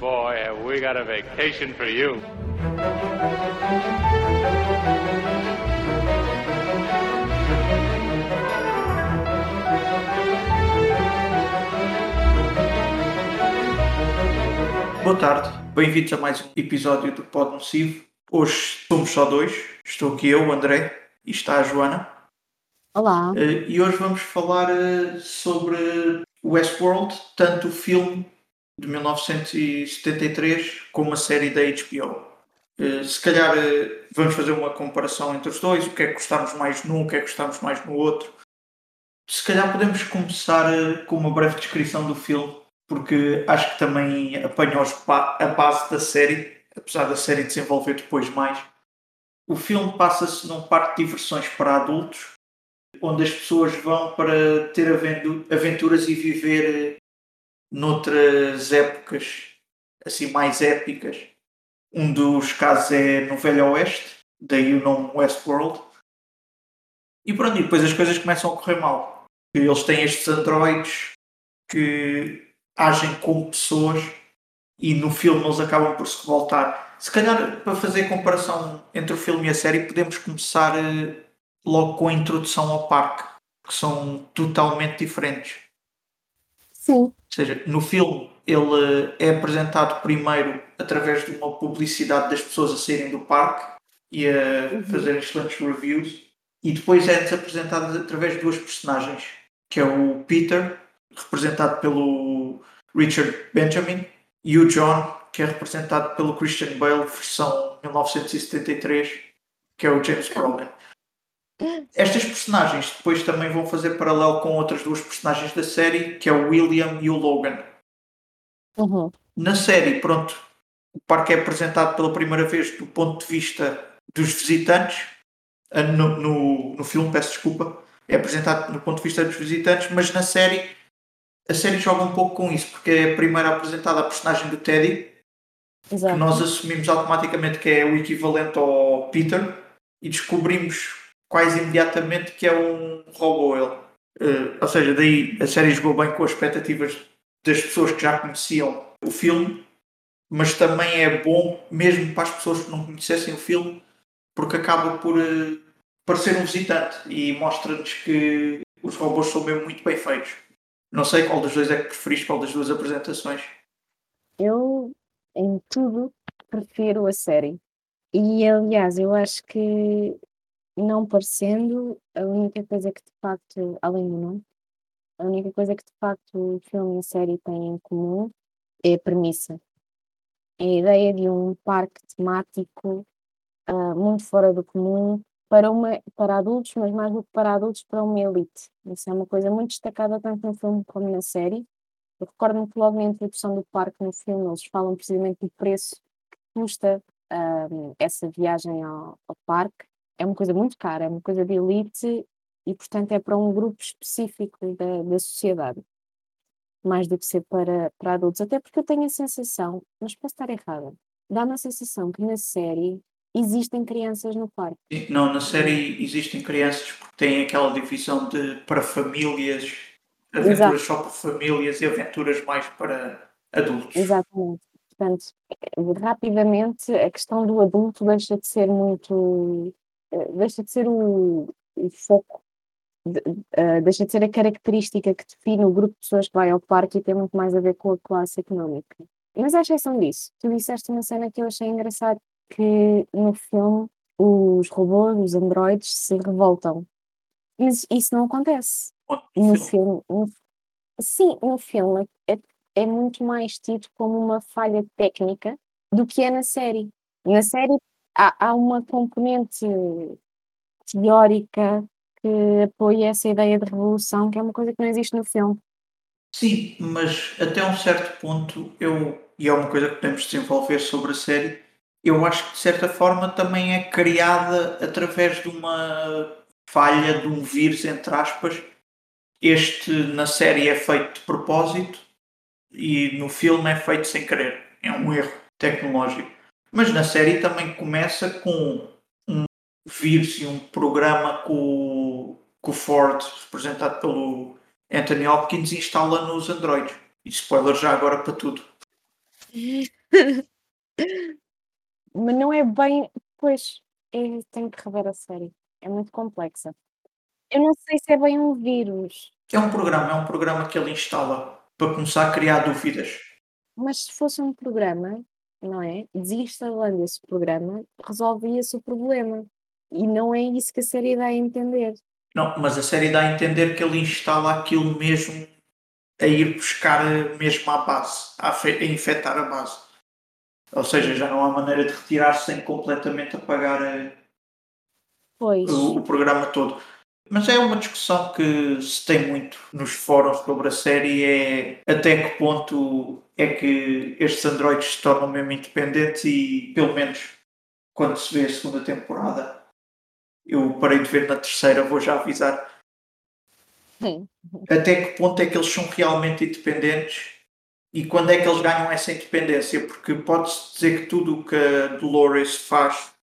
Boy, have we got a vacation for you. Boa tarde, bem-vindos a mais um episódio do Pod Nocivo. Hoje somos só dois, estou aqui eu, o André, e está a Joana. Olá. Eh, E hoje vamos falar eh, sobre Westworld, tanto o filme de 1973 como a série da HBO. Eh, Se calhar eh, vamos fazer uma comparação entre os dois, o que é que gostamos mais num, o que é que gostamos mais no outro. Se calhar podemos começar eh, com uma breve descrição do filme, porque acho que também apanha a base da série, apesar da série desenvolver depois mais. O filme passa-se num parque de diversões para adultos, onde as pessoas vão para ter aventu- aventuras e viver noutras épocas, assim mais épicas. Um dos casos é no Velho Oeste, daí o nome Westworld. E pronto, e depois as coisas começam a correr mal. Eles têm estes androides que agem como pessoas e no filme eles acabam por se revoltar. Se calhar, para fazer comparação entre o filme e a série, podemos começar eh, logo com a introdução ao parque, que são totalmente diferentes. Sim. Ou seja, no filme ele é apresentado primeiro através de uma publicidade das pessoas a saírem do parque e a fazerem excelentes reviews, e depois é-nos apresentado através de duas personagens, que é o Peter, representado pelo Richard Benjamin, e o John, que é representado pelo Christian Bale, versão 1973, que é o James Brolin. Estas personagens depois também vão fazer paralelo com outras duas personagens da série, que é o William e o Logan. Uhum. Na série, pronto, o parque é apresentado pela primeira vez do ponto de vista dos visitantes. Ah, No, no, no filme, peço desculpa, é apresentado do ponto de vista dos visitantes, mas na série, a série joga um pouco com isso, porque é primeiro apresentada a personagem do Teddy, que Exato. nós assumimos automaticamente que é o equivalente ao Peter e descobrimos quase imediatamente que é um robô ele. Eh, ou seja, daí a série jogou bem com as expectativas das pessoas que já conheciam o filme, mas também é bom mesmo para as pessoas que não conhecessem o filme, porque acaba por eh, parecer um visitante e mostra-nos que os robôs são mesmo muito bem feitos. Não sei qual dos dois é que preferiste, qual das duas apresentações. Eu, em tudo, prefiro a série. E, aliás, eu acho que, não parecendo, a única coisa que de facto, além do nome, a única coisa que de facto o filme e a série têm em comum é a premissa. É a ideia de um parque temático ah, muito fora do comum para, uma, para adultos, mas mais do que para adultos, para uma elite. Isso é uma coisa muito destacada tanto no filme como na série. Eu recordo-me que logo na introdução do parque no filme eles falam precisamente do preço que custa ahm, essa viagem ao, ao parque. É uma coisa muito cara, é uma coisa de elite e, portanto, é para um grupo específico da, da sociedade, mais do que ser para, para adultos. Até porque eu tenho a sensação, mas posso estar errada, dá-me a sensação que na série existem crianças no parque. Não, na série existem crianças porque têm aquela divisão de para famílias, aventuras Exato. só para famílias e aventuras mais para adultos. Exatamente. Portanto, rapidamente a questão do adulto deixa de ser muito. Eh, deixa de ser o, o foco, de- eh, deixa de ser a característica que define o grupo de pessoas que vai ao parque e tem muito mais a ver com a classe económica. Mas à exceção disso, tu disseste uma cena que eu achei engraçado, que no filme os robôs, os androides, se revoltam. Mas isso não acontece no Filme. filme, no- sim, no filme é, é muito mais tido como uma falha técnica do que é na série. Na série há, há uma componente teórica que apoia essa ideia de revolução, que é uma coisa que não existe no filme. Sim, mas até um certo ponto eu, e é uma coisa que podemos desenvolver sobre a série, eu acho que de certa forma também é criada através de uma falha, de um vírus, entre aspas. Este na série é feito de propósito e no filme é feito sem querer. É um erro tecnológico. Mas na série também começa com um vírus e um programa que o, que o Ford, representado pelo Anthony Hopkins, instala nos Androids. E spoiler já agora para tudo. Mas não é bem. Pois, é, tenho que rever a série. É muito complexa. Eu não sei se é bem um vírus, É um programa, é um programa que ele instala para começar a criar dúvidas. mas se fosse um programa, não é? Desinstalando esse programa, resolvia-se o problema. E não é isso que a série dá a entender. Não, mas a série dá a entender que ele instala aquilo mesmo a ir buscar eh, mesmo à base, a, a infectar a base. Ou seja, já não há maneira de retirar sem completamente apagar eh, Pois, o, o programa todo. Mas é uma discussão que se tem muito nos fóruns sobre a série é até que ponto é que estes androides se tornam mesmo independentes e pelo menos quando se vê a segunda temporada eu parei de ver na terceira, vou já avisar Sim. até que ponto é que eles são realmente independentes e quando é que eles ganham essa independência porque pode-se dizer que tudo o que a Dolores faz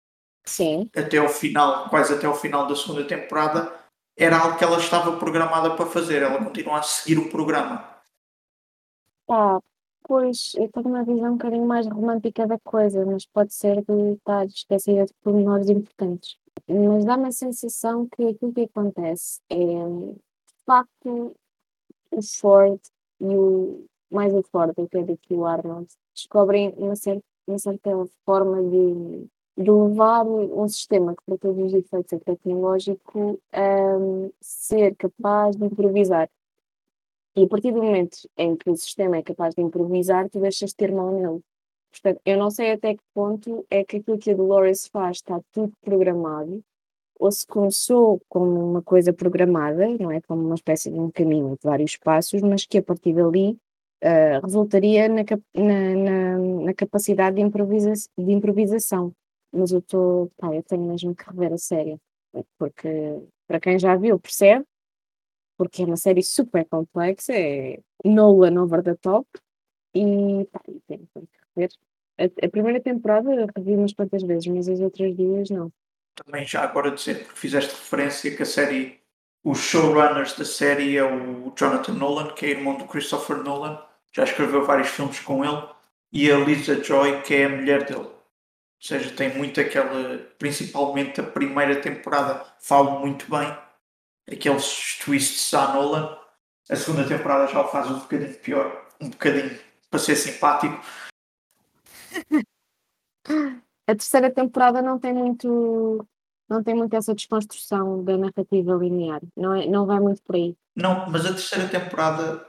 sim, até ao final, quase até ao final da segunda temporada, era algo que ela estava programada para fazer. Ela continua a seguir o programa. pá, pois, eu tenho uma visão um bocadinho mais romântica da coisa, mas pode ser de estar esquecida de pormenores importantes. Mas dá-me a sensação que aquilo que acontece é, de facto, o Ford e o, mais o Ford do que do que o Arnold, descobrem uma certa, uma certa forma de, de levar um sistema que, para todos os efeitos é tecnológico, a ser capaz de improvisar. E a partir do momento em que o sistema é capaz de improvisar, tu deixas de ter mão nele. Portanto, eu não sei até que ponto é que aquilo que a Dolores faz está tudo programado, ou se começou como uma coisa programada, não é? Como uma espécie de um caminho de vários passos, mas que a partir dali ah, resultaria na, na- na- na capacidade de, improvisa de improvisação. Mas eu estou, pá, eu tenho mesmo que rever a série, porque para quem já viu percebe, porque é uma série super complexa, é Nolan over the top, e pá, tenho que rever. A, a primeira temporada revi umas quantas vezes, mas as outras duas não. Também já agora dizer, porque fizeste referência que a série, os showrunners da série é o Jonathan Nolan, que é irmão do Christopher Nolan, já escreveu vários filmes com ele, e a Lisa Joy, que é a mulher dele. Ou seja, tem muito aquela, principalmente a primeira temporada, falam muito bem, aqueles twists à Nolan. A segunda temporada já o faz um bocadinho pior, um bocadinho para ser simpático, A terceira temporada não tem muito não tem muito essa desconstrução da narrativa linear, não, é, não vai muito por aí. Não, mas a terceira temporada,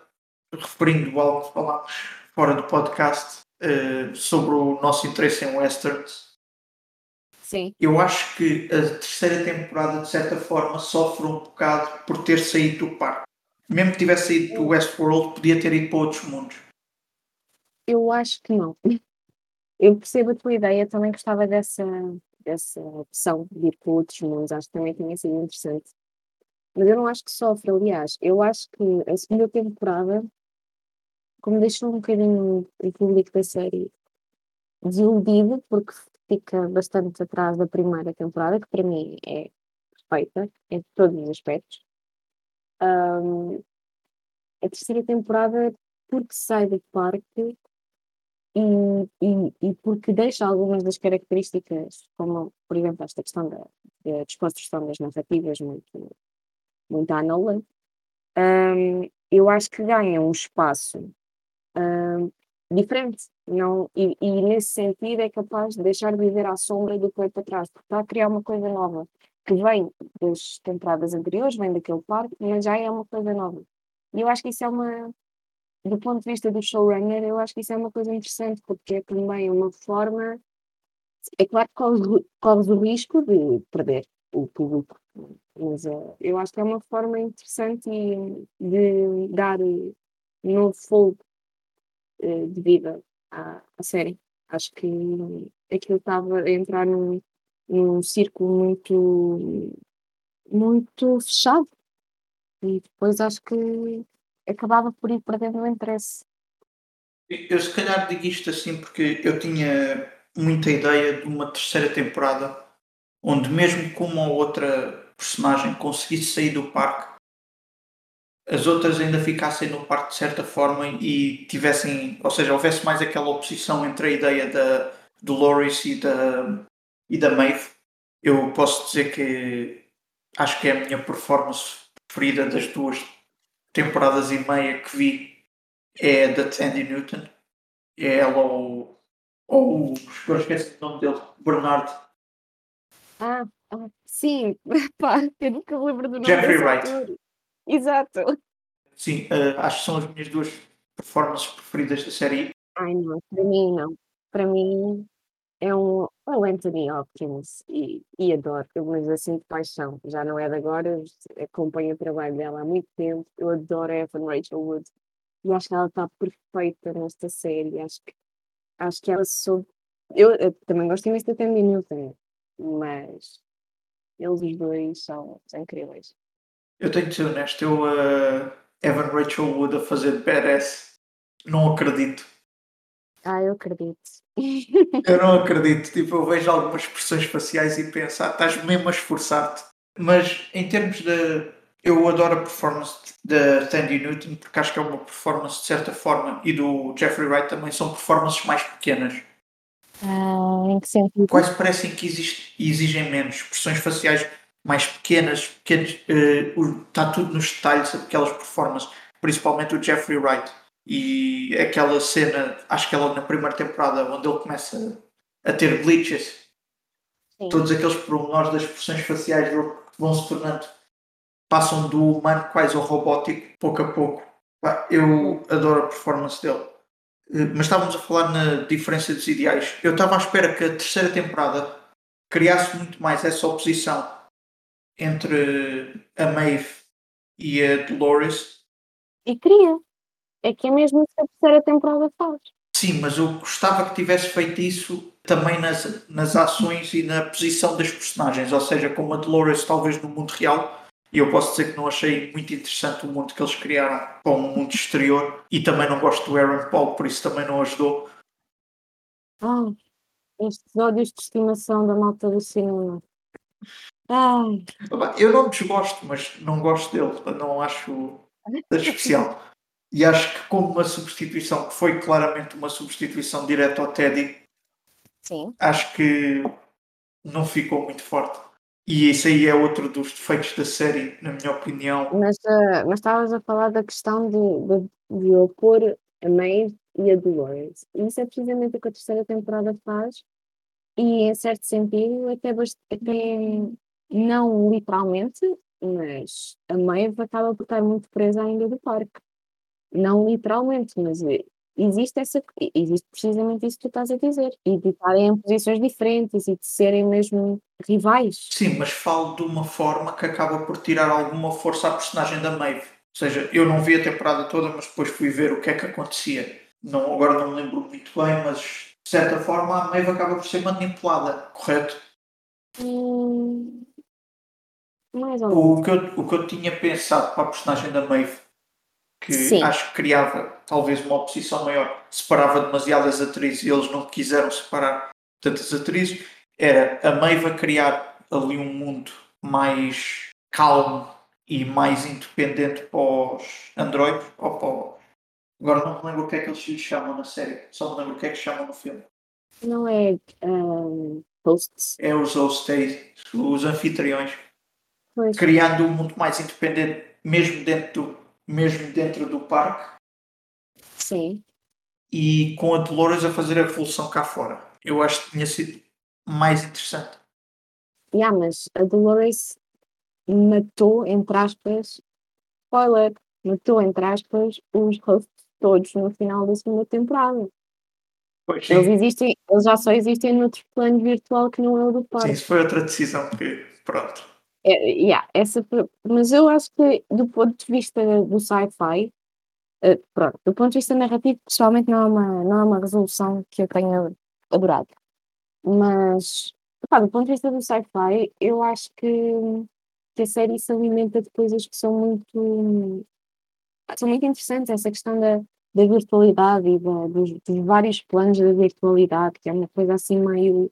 referindo algo que falámos fora do podcast eh, sobre o nosso interesse em westerns, Sim, eu acho que a terceira temporada, de certa forma, sofre um bocado por ter saído do parque. Mesmo que tivesse saído do Westworld, podia ter ido para outros mundos. eu acho que não. Eu percebo a tua ideia, também gostava dessa, dessa opção de ir para outros mundos, acho que também tinha sido interessante. Mas eu não acho que sofre, aliás, eu acho que a segunda temporada, como deixou um bocadinho o público da série desiludido, porque fica bastante atrás da primeira temporada, que para mim é perfeita em todos os aspectos. Ahm, a terceira temporada, porque sai do parque e, e, e porque deixa algumas das características, como, por exemplo, esta questão da, da desconstrução das narrativas, muito, muito à Nolan, ahm, eu acho que ganha um espaço ahm, diferente. Não, e, e nesse sentido é capaz de deixar de viver à sombra do que foi para trás, porque está a criar uma coisa nova, que vem das temporadas anteriores, vem daquele parque, mas já é uma coisa nova. E eu acho que isso é uma, do ponto de vista do showrunner, eu acho que isso é uma coisa interessante, porque é também uma forma. É claro que corres, corres o risco de perder o público, mas eh, eu acho que é uma forma interessante de dar novo fogo eh, de vida à, à série. Acho que aquilo estava a entrar num, num círculo muito, muito fechado e depois acho que acabava por ir perdendo o interesse. Eu se calhar digo isto assim porque eu tinha muita ideia de uma terceira temporada onde mesmo que uma ou outra personagem conseguisse sair do parque as outras ainda ficassem no parque de certa forma e tivessem, ou seja, houvesse mais aquela oposição entre a ideia da Dolores e da, e da Maeve, eu posso dizer que acho que é a minha performance preferida das duas temporadas e meia que vi é a da Tandy Newton. É ela ou, ou agora esqueci o nome dele, Bernard. Ah, ah, sim, pá, eu nunca lembro do nome Jeffrey Wright. Exato. Sim, eh, acho que são as minhas duas performances preferidas da série. Ai não, para mim não. Para mim é um, é o Anthony Hopkins e, e adoro, eu, mas assim de paixão. Já não é de agora, acompanho o trabalho dela há muito tempo. Eu adoro a Evan Rachel Wood e acho que ela está perfeita nesta série. Acho que, acho que ela soube. Eu, eu também gosto imenso da Tandy Newton, mas eles os dois são, são incríveis. Eu tenho de ser honesto, eu uh, Evan Rachel Wood a fazer badass, não acredito. Ah, eu acredito. Eu não acredito. Tipo, eu vejo algumas expressões faciais e penso, ah, estás mesmo a esforçar-te. Mas em termos de. Eu adoro a performance da Tandy Newton porque acho que é uma performance de certa forma e do Jeffrey Wright também são performances mais pequenas. Ah, em que sentido? Quase parecem que exigem menos. Expressões faciais mais pequenas, pequenos, eh, o- está tudo nos detalhes aquelas performances, principalmente o Jeffrey Wright. E aquela cena, acho que é logo na primeira temporada, onde ele começa a ter glitches, Sim. todos aqueles pormenores das expressões faciais dele que vão se tornando, passam do humano quase ao robótico, pouco a pouco. Eu adoro a performance dele. Eh, Mas estávamos a falar na diferença dos ideais. Eu estava à espera que a terceira temporada criasse muito mais essa oposição entre a Maeve e a Dolores. E queria. É que é mesmo isso que a terceira temporada faz. Sim, mas eu gostava que tivesse feito isso também nas, nas ações e na posição das personagens, ou seja, como a Dolores talvez no mundo real, e eu posso dizer que não achei muito interessante o mundo que eles criaram para um mundo exterior, e também não gosto do Aaron Paul, por isso também não ajudou. Ai, estes ódios de estimação da malta do cinema. Ai, Eu não desgosto, mas não gosto dele, não acho especial. E acho que como uma substituição, que foi claramente uma substituição direta ao Teddy, sim. acho que não ficou muito forte. E isso aí é outro dos defeitos da série, na minha opinião. Mas, ah, mas estavas a falar da questão de, de, de opor a Maeve e a Dolores. E isso é precisamente o que a terceira temporada faz. E, em certo sentido, até, até não literalmente, mas a Maeve acaba por estar muito presa ainda do parque. Não literalmente, mas eh, existe essa, existe precisamente isso que tu estás a dizer. E de estarem em posições diferentes e de serem mesmo rivais. Sim, mas falo de uma forma que acaba por tirar alguma força à personagem da Maeve. Ou seja, eu não vi a temporada toda, mas depois fui ver o que é que acontecia. Não, agora não me lembro muito bem, mas de certa forma a Maeve acaba por ser manipulada, correto? Hum, mais ou menos. O que, eu, o que eu tinha pensado para a personagem da Maeve, que Sim. acho que criava talvez uma oposição maior, separava demasiadas atrizes e eles não quiseram separar tantas atrizes, era a Maeve a criar ali um mundo mais calmo e mais independente para os androides, ou para Agora não me lembro o que é que eles lhe chamam na série, só me lembro o que é que chamam no filme. Não é um, hosts. É os hosts, os anfitriões. Pois, criando um mundo mais independente, mesmo dentro do, mesmo dentro do parque, sim. e com a Dolores a fazer a revolução cá fora. Eu acho que tinha sido mais interessante. Yeah, mas a Dolores matou, entre aspas, spoiler, matou, entre aspas, os hosts todos no final da segunda temporada. Pois Eles sim, existem, eles já só existem noutro plano virtual que não é o do sim, parque. isso foi outra decisão que, pronto. É, yeah, essa, mas eu acho que do ponto de vista do sci-fi, eh, pronto, do ponto de vista narrativo, pessoalmente não é uma, não é uma resolução que eu tenha adorado. Mas, pá, do ponto de vista do sci-fi, eu acho que, que a série se alimenta de coisas que são muito, são muito interessantes. Essa questão da, da virtualidade e da- dos, dos vários planos da virtualidade, que é uma coisa assim meio.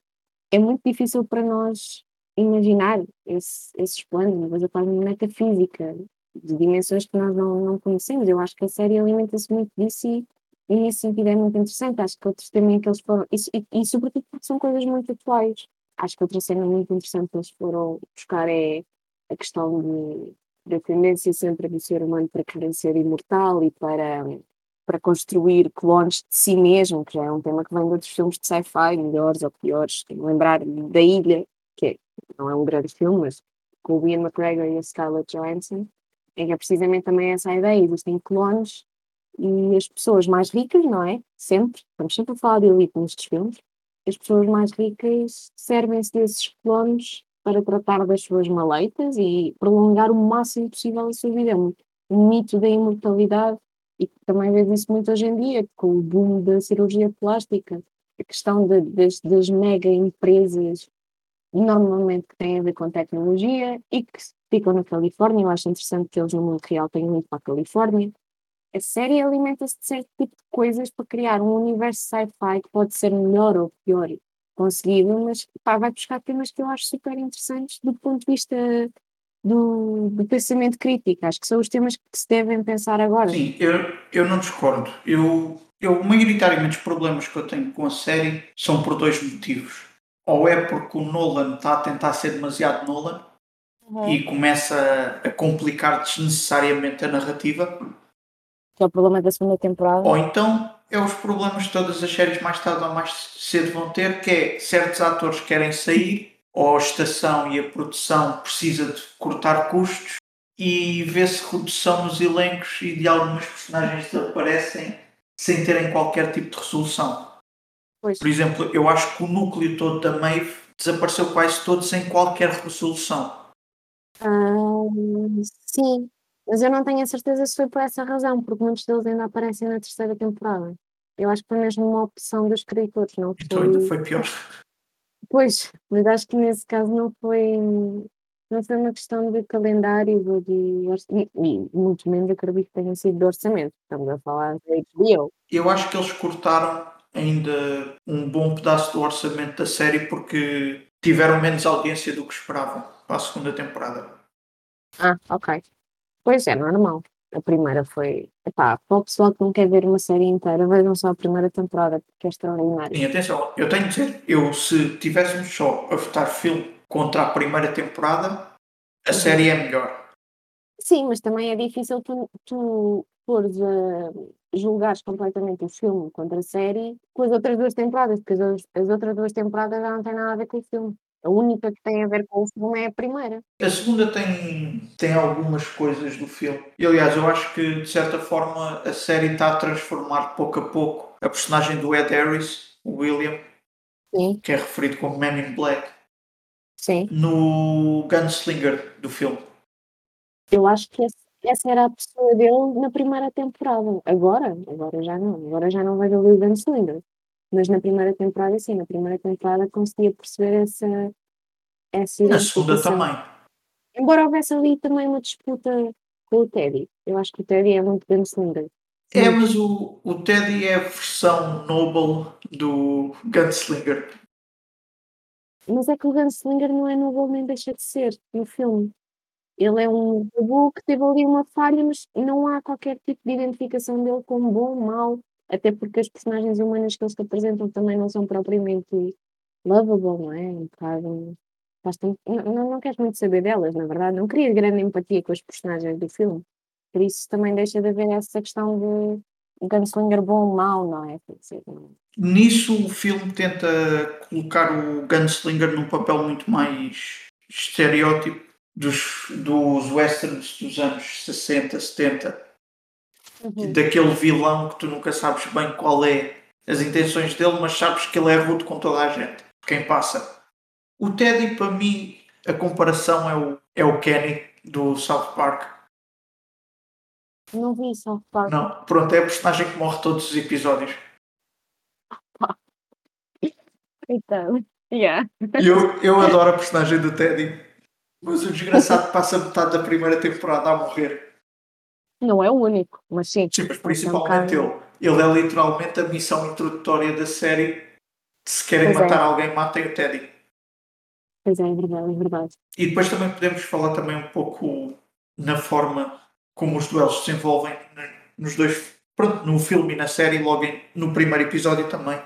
É muito difícil para nós imaginar esse- esses planos, uma coisa quase metafísica. de dimensões que nós não, não conhecemos. Eu acho que a série alimenta-se muito disso e, e nesse sentido é muito interessante. Acho que outros também que eles foram, e, e, e sobretudo porque são coisas muito atuais. Acho que outra cena muito interessante que eles foram buscar é a questão de, da tendência sempre do ser humano para querer ser imortal e para, para construir clones de si mesmo, que já é um tema que vem de outros filmes de sci-fi, melhores ou piores. Lembrar da Ilha, que é, não é um grande filme, mas com o Ian McGregor e a Scarlett Johansson, em que é precisamente também essa ideia. Existem clones e as pessoas mais ricas, não é? Sempre, estamos sempre a falar de elite nestes filmes, as pessoas mais ricas servem-se desses clones para tratar das suas maleitas e prolongar o máximo possível a sua vida. É um, mito da imortalidade e também vês isso muito hoje em dia, com o boom da cirurgia plástica, a questão de, das, das mega empresas normalmente que têm a ver com tecnologia e que ficam na Califórnia. Eu acho interessante que eles no mundo real tenham muito para a Califórnia. A série alimenta-se de certo tipo de coisas para criar um universo sci-fi que pode ser melhor ou pior conseguido, mas pá, vai buscar temas que eu acho super interessantes do ponto de vista do, do, pensamento crítico. Acho que são os temas que se devem pensar agora. Sim, eu, eu não discordo. Eu, eu, maioritariamente, os problemas que eu tenho com a série são por dois motivos. Ou é porque o Nolan está a tentar ser demasiado Nolan uhum. e começa a complicar desnecessariamente a narrativa que é o problema da segunda temporada. Ou então é os problemas que todas as séries mais tarde ou mais cedo vão ter, que é certos atores querem sair, ou a estação e a produção precisa de cortar custos e vê-se redução nos elencos e de algumas personagens desaparecem sem terem qualquer tipo de resolução. Pois. Por exemplo, eu acho que o núcleo todo da Maeve desapareceu quase todo sem qualquer resolução. Ah, sim, mas eu não tenho a certeza se foi por essa razão, porque muitos deles ainda aparecem na terceira temporada. Eu acho que foi mesmo uma opção dos escritores, não foi? Então ainda foi pior. Pois, mas acho que nesse caso não foi, não foi uma questão de calendário de e, e muito menos acredito que tenha sido de orçamento. Estamos a falar de HBO. Eu acho que eles cortaram ainda um bom pedaço do orçamento da série porque tiveram menos audiência do que esperavam para a segunda temporada. Ah, ok. Pois é, normal. A primeira foi. Epá, para o pessoal que não quer ver uma série inteira, vejam só a primeira temporada, porque é extraordinário. E atenção, eu tenho de dizer, eu se tivéssemos só a votar filme contra a primeira temporada, a uhum. série é melhor. Sim, mas também é difícil tu, tu fores a julgares completamente o filme contra a série com as outras duas temporadas, porque as, as outras duas temporadas já não têm nada a ver com o filme. A única que tem a ver com o filme é a primeira. A segunda tem, tem algumas coisas do filme. E aliás, eu acho que de certa forma a série está a transformar pouco a pouco a personagem do Ed Harris, o William, Sim. que é referido como Man in Black, Sim. no Gunslinger do filme. Eu acho que esse, essa era a pessoa dele na primeira temporada. Agora, agora já não. Agora já não vejo o Gunslinger. Mas na primeira temporada, sim, na primeira temporada conseguia perceber essa, essa Na segunda também. Embora houvesse ali também uma disputa com o Teddy. Eu acho que o Teddy é muito gunslinger. É, mas o, o Teddy é a versão noble do Gunslinger. Mas é que o Gunslinger não é noble nem deixa de ser no filme. Ele é um robô que teve ali uma falha, mas não há qualquer tipo de identificação dele como bom, mau, até porque as personagens humanas que eles te apresentam também não são propriamente lovable, não é? Um bocado. Não, não, não queres muito saber delas, na verdade. Não querias grande empatia com as personagens do filme. Por isso também deixa de haver essa questão de gunslinger bom ou mau, não é? Nisso o filme tenta colocar o gunslinger num papel muito mais estereótipo dos, dos westerns dos anos 60, 70 uhum. daquele vilão que tu nunca sabes bem qual é as intenções dele, mas sabes que ele é rude com toda a gente, quem passa. O Teddy, para mim, a comparação é o, é o Kenny do South Park. Não vi South Park. Não, pronto, é a personagem que morre todos os episódios. Então, yeah. Eu, eu adoro a personagem do Teddy, mas o desgraçado passa metade da primeira temporada a morrer. Não é o único, mas sim. Sim, mas principalmente ele. Ele é literalmente a missão introdutória da série. Se querem pois matar é. alguém, matem o Teddy. Pois é, é verdade, é verdade. E depois também podemos falar também um pouco na forma como os duelos se desenvolvem nos dois, pronto, no filme e na série, logo em, no primeiro episódio também.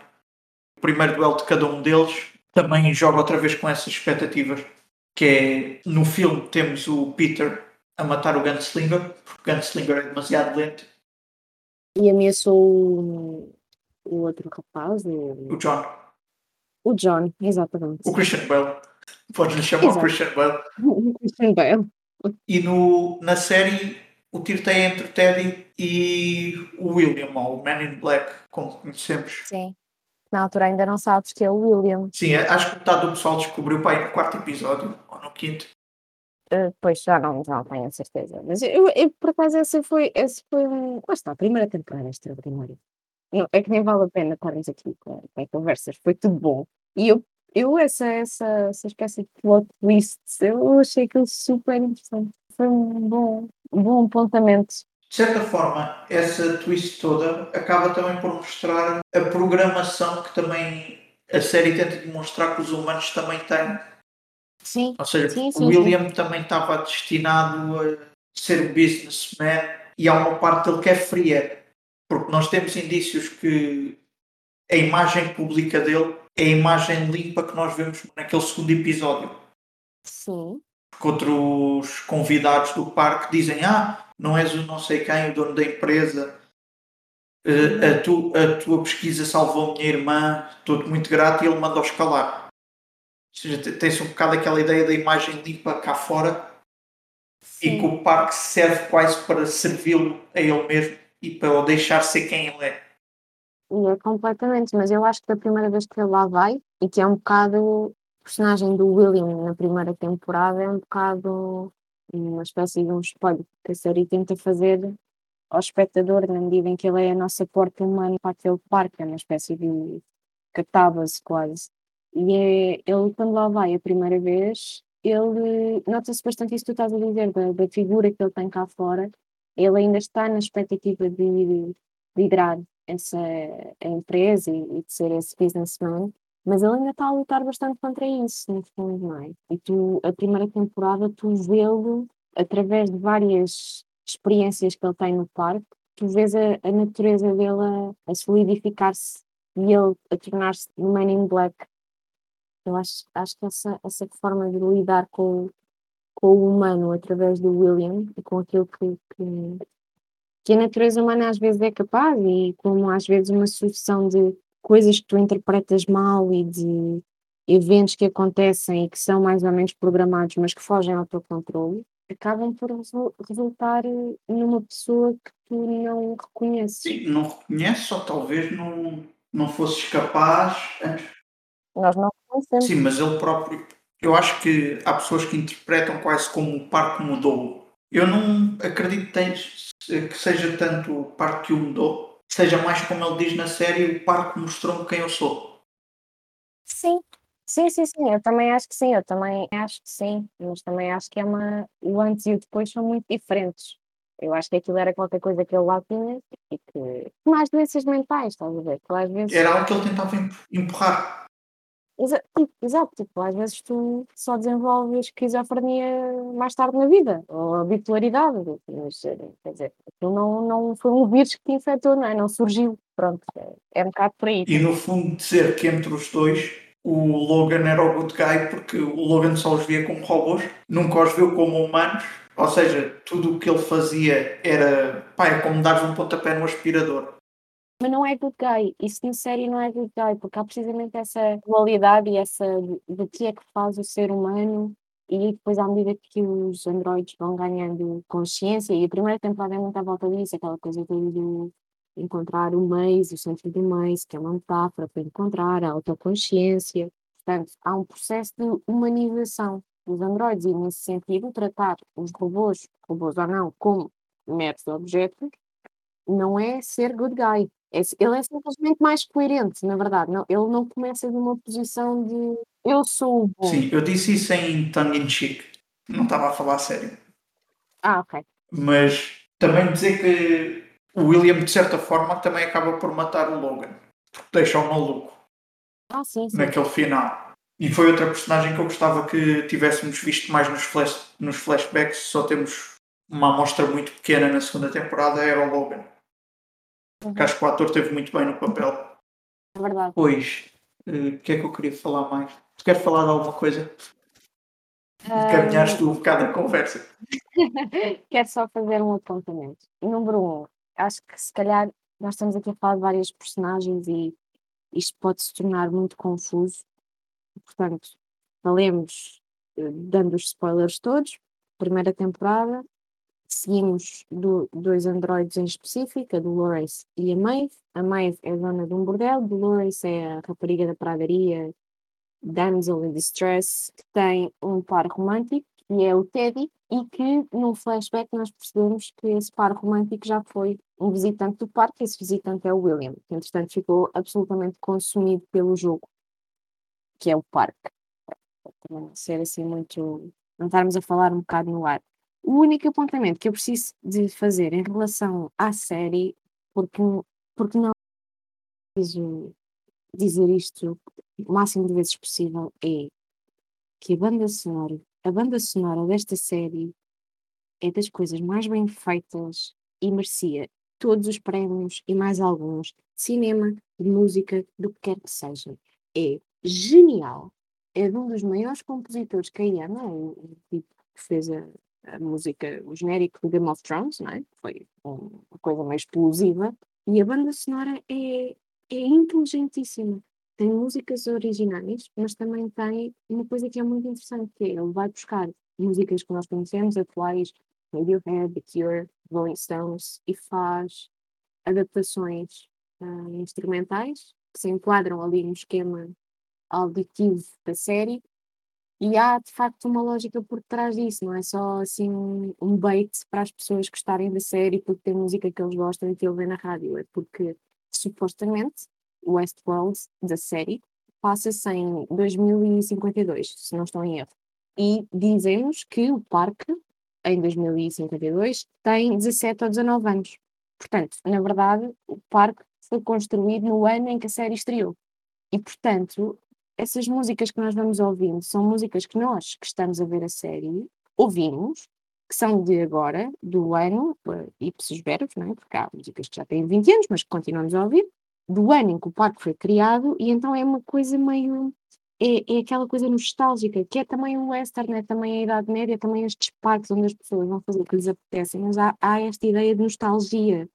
O primeiro duelo de cada um deles também joga outra vez com essas expectativas. Que é no filme temos o Peter a matar o Gunslinger, porque o Gunslinger é demasiado lento. E ameaçou o, o outro rapaz, o, O John, o John, exatamente. o Christian Bale. Podes-lhe chamar o Exato. Christian Bale. O Christian Bale. E no, na série o tiroteio é entre Teddy e o William, ou o Man in Black, como conhecemos. Sim. Na altura ainda não sabes que é o William. Sim, acho que metade do pessoal descobriu para aí no quarto episódio, quinto. Uh, pois já não, já não tenho a certeza. Mas eu, eu, por acaso esse foi, esse foi um. Lá está, a primeira temporada extraordinária. Não, é que nem vale a pena estarmos aqui com, com conversas, foi tudo bom. E eu, eu essa, essa, essa espécie de plot twists, eu achei aquilo super interessante. Foi um bom, um bom apontamento. De certa forma, essa twist toda acaba também por mostrar a programação que também a série tenta demonstrar que os humanos também têm. Sim, Ou seja, Sim, o sim, William também estava destinado a ser um businessman e há uma parte dele que é fria. Porque nós temos indícios que a imagem pública dele é a imagem limpa que nós vemos naquele segundo episódio. sim, Porque outros convidados do parque dizem: Ah, não és o não sei quem, o dono da empresa. Eh, a, tu- a tua pesquisa salvou a minha irmã, estou-te muito grato, e ele manda-os calar. Ou seja, te- tem-se um bocado aquela ideia da imagem limpa cá fora e que sim. o parque serve quase para servi-lo a ele mesmo e para o deixar ser quem ele é. E é completamente, mas eu acho que da primeira vez que ele lá vai, e que é um bocado o personagem do William na primeira temporada, é um bocado uma espécie de um espelho que a série tenta fazer ao espectador, na medida em que ele é a nossa porta humana para aquele parque, é uma espécie de catábase quase. E é, ele, quando lá vai a primeira vez, ele nota-se bastante isso que tu estás a dizer, da, da figura que ele tem cá fora. Ele ainda está na expectativa de liderar essa empresa e, e de ser esse businessman, mas ele ainda está a lutar bastante contra isso, no fundo, não é? E tu, a primeira temporada, tu vê-lo através de várias experiências que ele tem no parque, tu vês a, a natureza dele a, a solidificar-se e ele a tornar-se no Man in Black. Eu acho, acho que essa, essa forma de lidar com, o- com o humano através do William e com aquilo que, que, que a natureza humana às vezes é capaz e como às vezes uma sucessão de coisas que tu interpretas mal e de eventos que acontecem e que são mais ou menos programados, mas que fogem ao teu controle, acabam por resu- resultar numa pessoa que tu não reconheces. Sim, não reconheces ou talvez não, não fosses capaz antes Nós não. Sim, mas ele próprio. Eu acho que há pessoas que interpretam quase como o parque mudou. Eu não acredito que seja tanto o parque que o mudou, seja mais como ele diz na série: o parque mostrou-me quem eu sou. Sim, sim, sim, sim, eu também acho que sim, eu também acho que sim, mas também acho que é uma. O antes e o depois são muito diferentes. Eu acho que aquilo era qualquer coisa que ele lá tinha e que. Mais doenças mentais, estás a ver? Que às vezes. Era algo que ele tentava em- empurrar. Exa- tipo, exato, tipo, às vezes tu só desenvolves esquizofrenia mais tarde na vida, ou a bipolaridade, mas, eh, quer dizer, aquilo não, não foi um vírus que te infectou, não é? Não surgiu, pronto, é, é um bocado por aí. E no fundo, dizer que entre os dois o Logan era o good guy porque o Logan só os via como robôs, nunca os viu como humanos. Ou seja, tudo o que ele fazia era, pá, é como dar um pontapé no aspirador. Mas não é good guy, isso na série não é good guy, porque há precisamente essa dualidade e essa de que é que faz o ser humano e depois à medida que os androides vão ganhando consciência, e a primeira temporada é muito à volta disso, aquela coisa do, do encontrar o Maze, o centro do Maze, que é uma metáfora para encontrar a autoconsciência. Portanto, há um processo de humanização dos androides e nesse sentido tratar os robôs, robôs ou não, como meros objetos, não é ser good guy. É ele é simplesmente mais coerente, na verdade. Não, ele não começa de uma posição de eu sou o bom. Sim, eu disse isso em tongue in cheek. Não estava a falar a sério. Ah, ok. Mas também dizer que o William, de certa forma, também acaba por matar o Logan. Porque deixa o maluco Ah, sim, sim. naquele final. E foi outra personagem que eu gostava que tivéssemos visto mais nos, flash, nos flashbacks. Só temos uma amostra muito pequena na segunda temporada era o Logan. Que acho que o ator teve muito bem no papel. É verdade. Pois, eh, o que é que eu queria falar mais? Tu queres falar de alguma coisa? Encaminhaste um bocado a conversa. Quero só fazer um apontamento. Número um, acho que se calhar nós estamos aqui a falar de várias personagens e isto pode se tornar muito confuso. Portanto, falemos eh, dando os spoilers todos. Primeira temporada, seguimos do, dois androides em específico, a Dolores e a Maeve. A Maeve é dona de um bordel, Dolores é a rapariga da pradaria, damsel in distress, que tem um par romântico, que é o Teddy, e que num flashback nós percebemos que esse par romântico já foi um visitante do parque, esse visitante é o William, que entretanto ficou absolutamente consumido pelo jogo, que é o parque. Para não ser assim muito. não estarmos a falar um bocado no ar. O único apontamento que eu preciso de fazer em relação à série, porque, porque não preciso dizer isto o máximo de vezes possível, é que a banda sonora, a banda sonora desta série é das coisas mais bem feitas e merecia todos os prémios e mais alguns de cinema, de música, do que quer que seja. É genial. É de um dos maiores compositores que aí é? O tipo que fez a, a música, o genérico do Game of Thrones, não é? Foi uma coisa mais explosiva. E a banda sonora é, é inteligentíssima. Tem músicas originais, mas também tem uma coisa que é muito interessante, que é ele vai buscar músicas que nós conhecemos, atuais, Radiohead, The Cure, Rolling Stones, e faz adaptações uh, instrumentais que se enquadram ali no esquema auditivo da série e há de facto uma lógica por trás disso, não é só assim um, bait para as pessoas gostarem da série porque tem música que eles gostam e que ele vê na rádio, é porque supostamente o Westworld da série passa-se em 2052, se não estou em erro. E dizemos que o parque, em 2052, tem 17 ou 19 anos. Portanto, na verdade, o parque foi construído no ano em que a série estreou. E, portanto, essas músicas que nós vamos ouvindo são músicas que nós, que estamos a ver a série, ouvimos, que são de agora, do ano, ipsos verbos, não é? porque há músicas que já têm 20 anos, mas que continuamos a ouvir, do ano em que o parque foi criado, e então é uma coisa meio. É, é aquela coisa nostálgica, que é também o western, é também a Idade Média, é também estes parques onde as pessoas vão fazer o que lhes apetece, mas há, há esta ideia de nostalgia,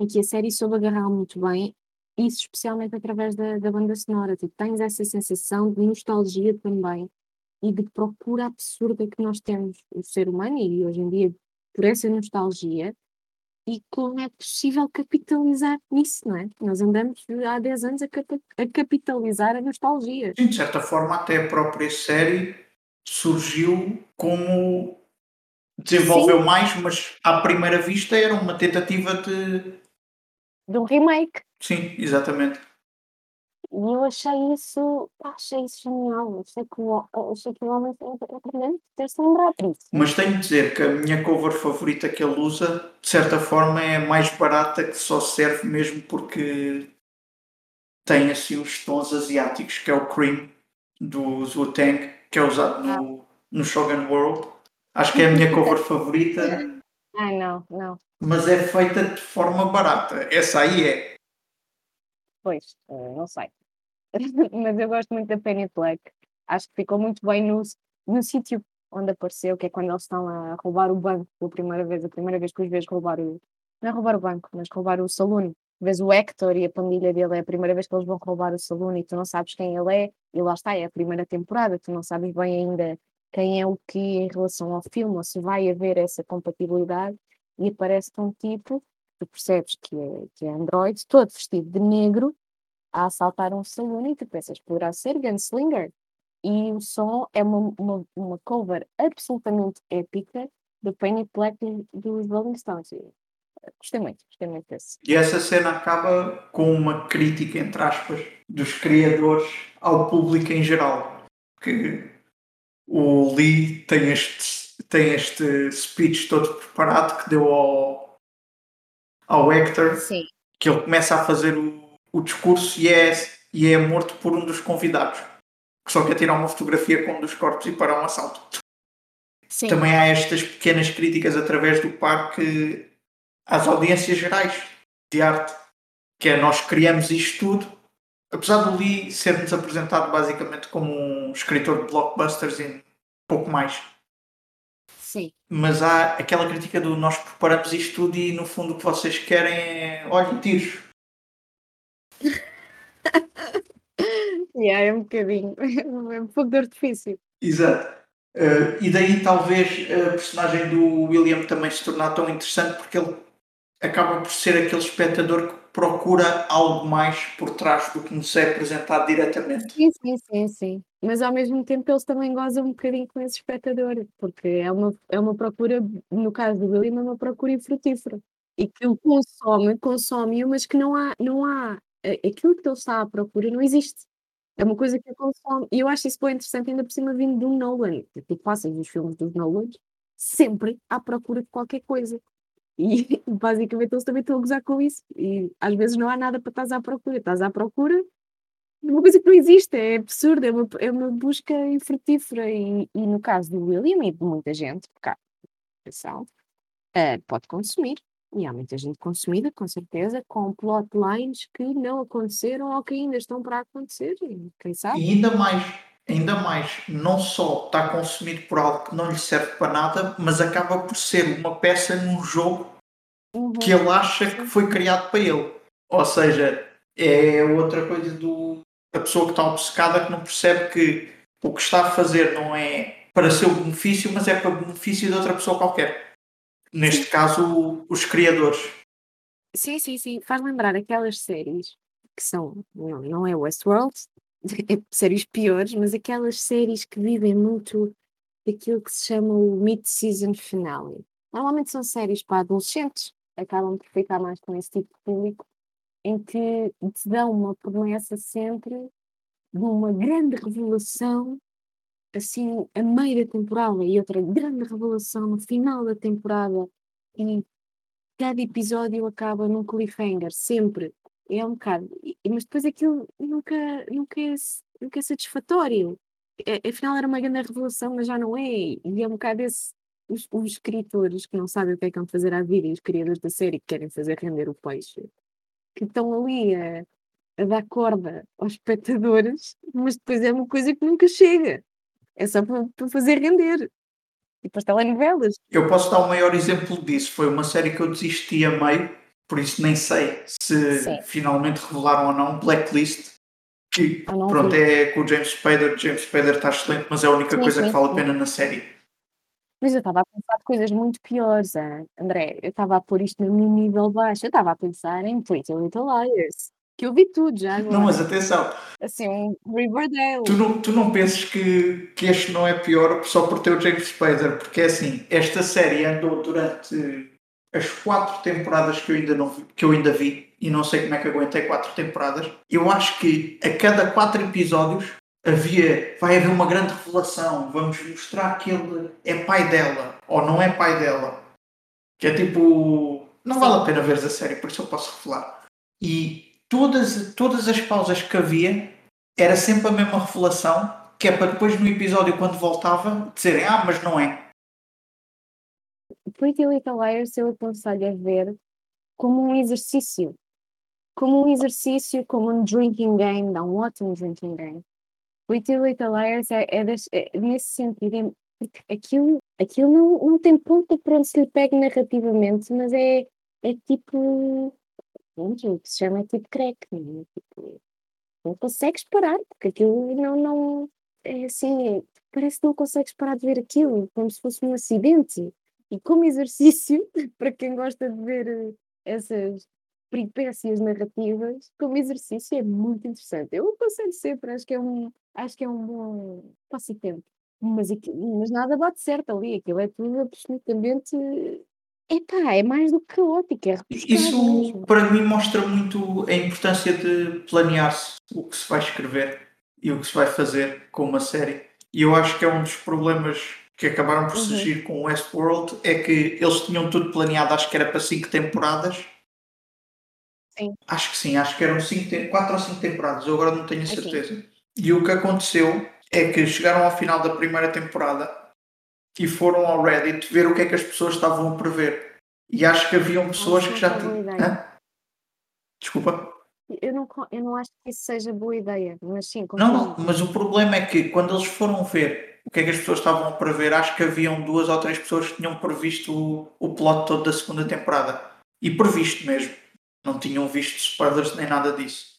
em que a série soube agarrar muito bem, isso especialmente através da, da banda sonora. Tipo, tens essa sensação de nostalgia também e de procura absurda que nós temos, o ser humano, e hoje em dia, por essa nostalgia, e como é possível capitalizar nisso, não é? Nós andamos há 10 anos a, cap a capitalizar a nostalgia. Sim, de certa forma, até a própria série surgiu como desenvolveu Sim. mais, mas à primeira vista era uma tentativa de. De um remake. Sim, exatamente. E eu achei isso, achei isso genial. Achei que o, achei que o homem foi aprendendo ter-se lembrado disso. Mas tenho de dizer que a minha cover favorita que ele usa, de certa forma, é mais barata, que só serve mesmo porque tem assim os tons asiáticos, que é o Cream do Wu Tang, que é usado no, no Shogun World. Acho que é a minha cover favorita. Ai, não, não. Mas é feita de forma barata. Essa aí é. Pois, eh, não sei. mas eu gosto muito da Penny Black. Acho que ficou muito bem no, no sítio onde apareceu, que é quando eles estão a roubar o banco pela primeira vez, a primeira vez que os vês roubar o. Não é roubar o banco, mas roubar o saloon. Vês o Hector e a família dele, é a primeira vez que eles vão roubar o saloon e tu não sabes quem ele é, e lá está, é a primeira temporada, tu não sabes bem ainda quem é o que em relação ao filme, ou se vai haver essa compatibilidade, e aparece um tipo, tu percebes que é, que é Android, todo vestido de negro, a assaltar um salão e tu pensas, poderá ser Gunslinger. E o som é uma, uma, uma cover absolutamente épica do Penny Black dos Rolling Stones. Gostei muito, gostei muito desse. E essa cena acaba com uma crítica, entre aspas, dos criadores ao público em geral. Que o Lee tem este, tem este speech todo preparado que deu ao, ao Hector, Sim. que ele começa a fazer o o discurso e é, e é morto por um dos convidados, que só quer tirar uma fotografia com um dos corpos e parar um assalto. Sim. também há estas pequenas críticas através do parque às audiências gerais de arte, que é nós criamos isto tudo, apesar do Lee ser-nos apresentado basicamente como um escritor de blockbusters e pouco mais. Sim. Mas há aquela crítica do nós preparamos isto tudo e no fundo o que vocês querem é olha, tiros. Yeah, é um bocadinho. É um pouco de artifício. Exato. Uh, e daí talvez a personagem do William também se tornar tão interessante porque ele acaba por ser aquele espectador que procura algo mais por trás do que nos é apresentado diretamente. Sim, sim, sim, sim. Mas ao mesmo tempo eles também gozam um bocadinho com esse espectador, porque é uma, é uma procura, no caso do William, é uma procura infrutífera. E que ele consome, consome, mas que não há, não há, aquilo que ele está à procura não existe. É uma coisa que consome. E eu acho isso bem interessante, ainda por cima vindo do Nolan. Tu passas os filmes dos Nolan sempre à procura de qualquer coisa. E basicamente eles também estão a gozar com isso. E às vezes não há nada para estás à procura. Estás à procura de uma coisa que não existe. É absurdo. É uma, é uma busca infrutífera. E, e no caso do William e de muita gente, porque atenção, uh, pode consumir. E há muita gente consumida, com certeza, com plotlines que não aconteceram ou que ainda estão para acontecer. Quem sabe? E ainda mais, ainda mais, não só está consumido por algo que não lhe serve para nada, mas acaba por ser uma peça num jogo Uhum. que ele acha que foi criado para ele. Ou seja, é outra coisa do a pessoa que está obcecada que não percebe que o que está a fazer não é para seu benefício, mas é para benefício de outra pessoa qualquer. Neste Sim. caso, os criadores. Sim, sim, sim. Faz lembrar aquelas séries que são, não, não é Westworld, séries piores, mas aquelas séries que vivem muito daquilo que se chama o mid-season finale. Normalmente são séries para adolescentes, acabam por ficar mais com esse tipo de público, em que te dão uma promessa sempre de uma grande revelação, assim, a meio da temporada, e outra grande revelação no final da temporada, e cada episódio acaba num cliffhanger, sempre. É um bocado. Mas depois aquilo nunca, nunca, é, nunca é satisfatório. É- Afinal era uma grande revelação, mas já não é. E é um bocado esse. Os, os escritores que não sabem o que é que vão fazer à vida e os criadores da série que querem fazer render o peixe, que estão ali a, a dar corda aos espectadores, mas depois é uma coisa que nunca chega. É só para, para fazer render. E depois telenovelas. Eu posso dar o maior exemplo disso. Foi uma série que eu desisti a meio, por isso nem sei se Sim. finalmente revelaram ou não. Blacklist, que pronto, vi. é com o James Spader. James Spader está excelente, mas é a única Sim, coisa que sim, vale a pena na série. Mas eu estava a pensar de coisas muito piores, ah, André. Eu estava a pôr isto no meu nível baixo. Eu estava a pensar em Pretty Little Liars, que eu vi tudo já agora. Não, mas atenção, Assim, um Riverdale. tu não, tu não penses que, que este não é pior só por ter o James Spader, porque é assim, esta série andou durante as quatro temporadas que eu ainda não vi, que eu ainda vi, e não sei como é que aguentei quatro temporadas. Eu acho que a cada quatro episódios havia, vai haver uma grande revelação, vamos mostrar que ele é pai dela, ou não é pai dela. Que é tipo, não vale a pena ver a série, por isso eu posso revelar. E todas, todas as pausas que havia era sempre a mesma revelação, que é para depois no episódio, quando voltava, dizerem, ah, mas não é. Pretty Little Liars eu aconselho a ver como um exercício. Como um exercício, como um drinking game, não um ótimo drinking game. Pretty Little Liars é, é, das- é nesse sentido, é, aquilo, aquilo não, não tem ponto para onde se lhe pegue narrativamente, mas é, é tipo, pronto, o que se chama é tipo crack, não é? Tipo, não consegues parar, porque aquilo não, não, é assim, parece que não consegues parar de ver aquilo, como se fosse um acidente. E como exercício, para quem gosta de ver eh, essas peripécias narrativas, como exercício é muito interessante. Eu aconselho sempre, acho que é um, acho que é um bom passatempo. Mas, mas nada bate certo ali, aquilo é tudo absolutamente. Epá, é mais do que caótico, é Isso, mesmo. para mim, mostra muito a importância de planear-se o que se vai escrever e o que se vai fazer com uma série. E eu acho que é um dos problemas que acabaram por Uhum. surgir com o Westworld, é que eles tinham tudo planeado, acho que era para cinco temporadas. Sim. Acho que sim, acho que eram cinco, quatro ou cinco temporadas, eu agora não tenho certeza. E o que aconteceu é que chegaram ao final da primeira temporada e foram ao Reddit ver o que é que as pessoas estavam a prever. E acho que haviam pessoas que já tinham. Desculpa. Eu não, eu não acho que isso seja boa ideia, mas sim. Não, não, mas o problema é que quando eles foram ver o que é que as pessoas estavam a prever, acho que haviam duas ou três pessoas que tinham previsto o, o plot todo da segunda temporada. E previsto mesmo. Não tinham visto spoilers nem nada disso.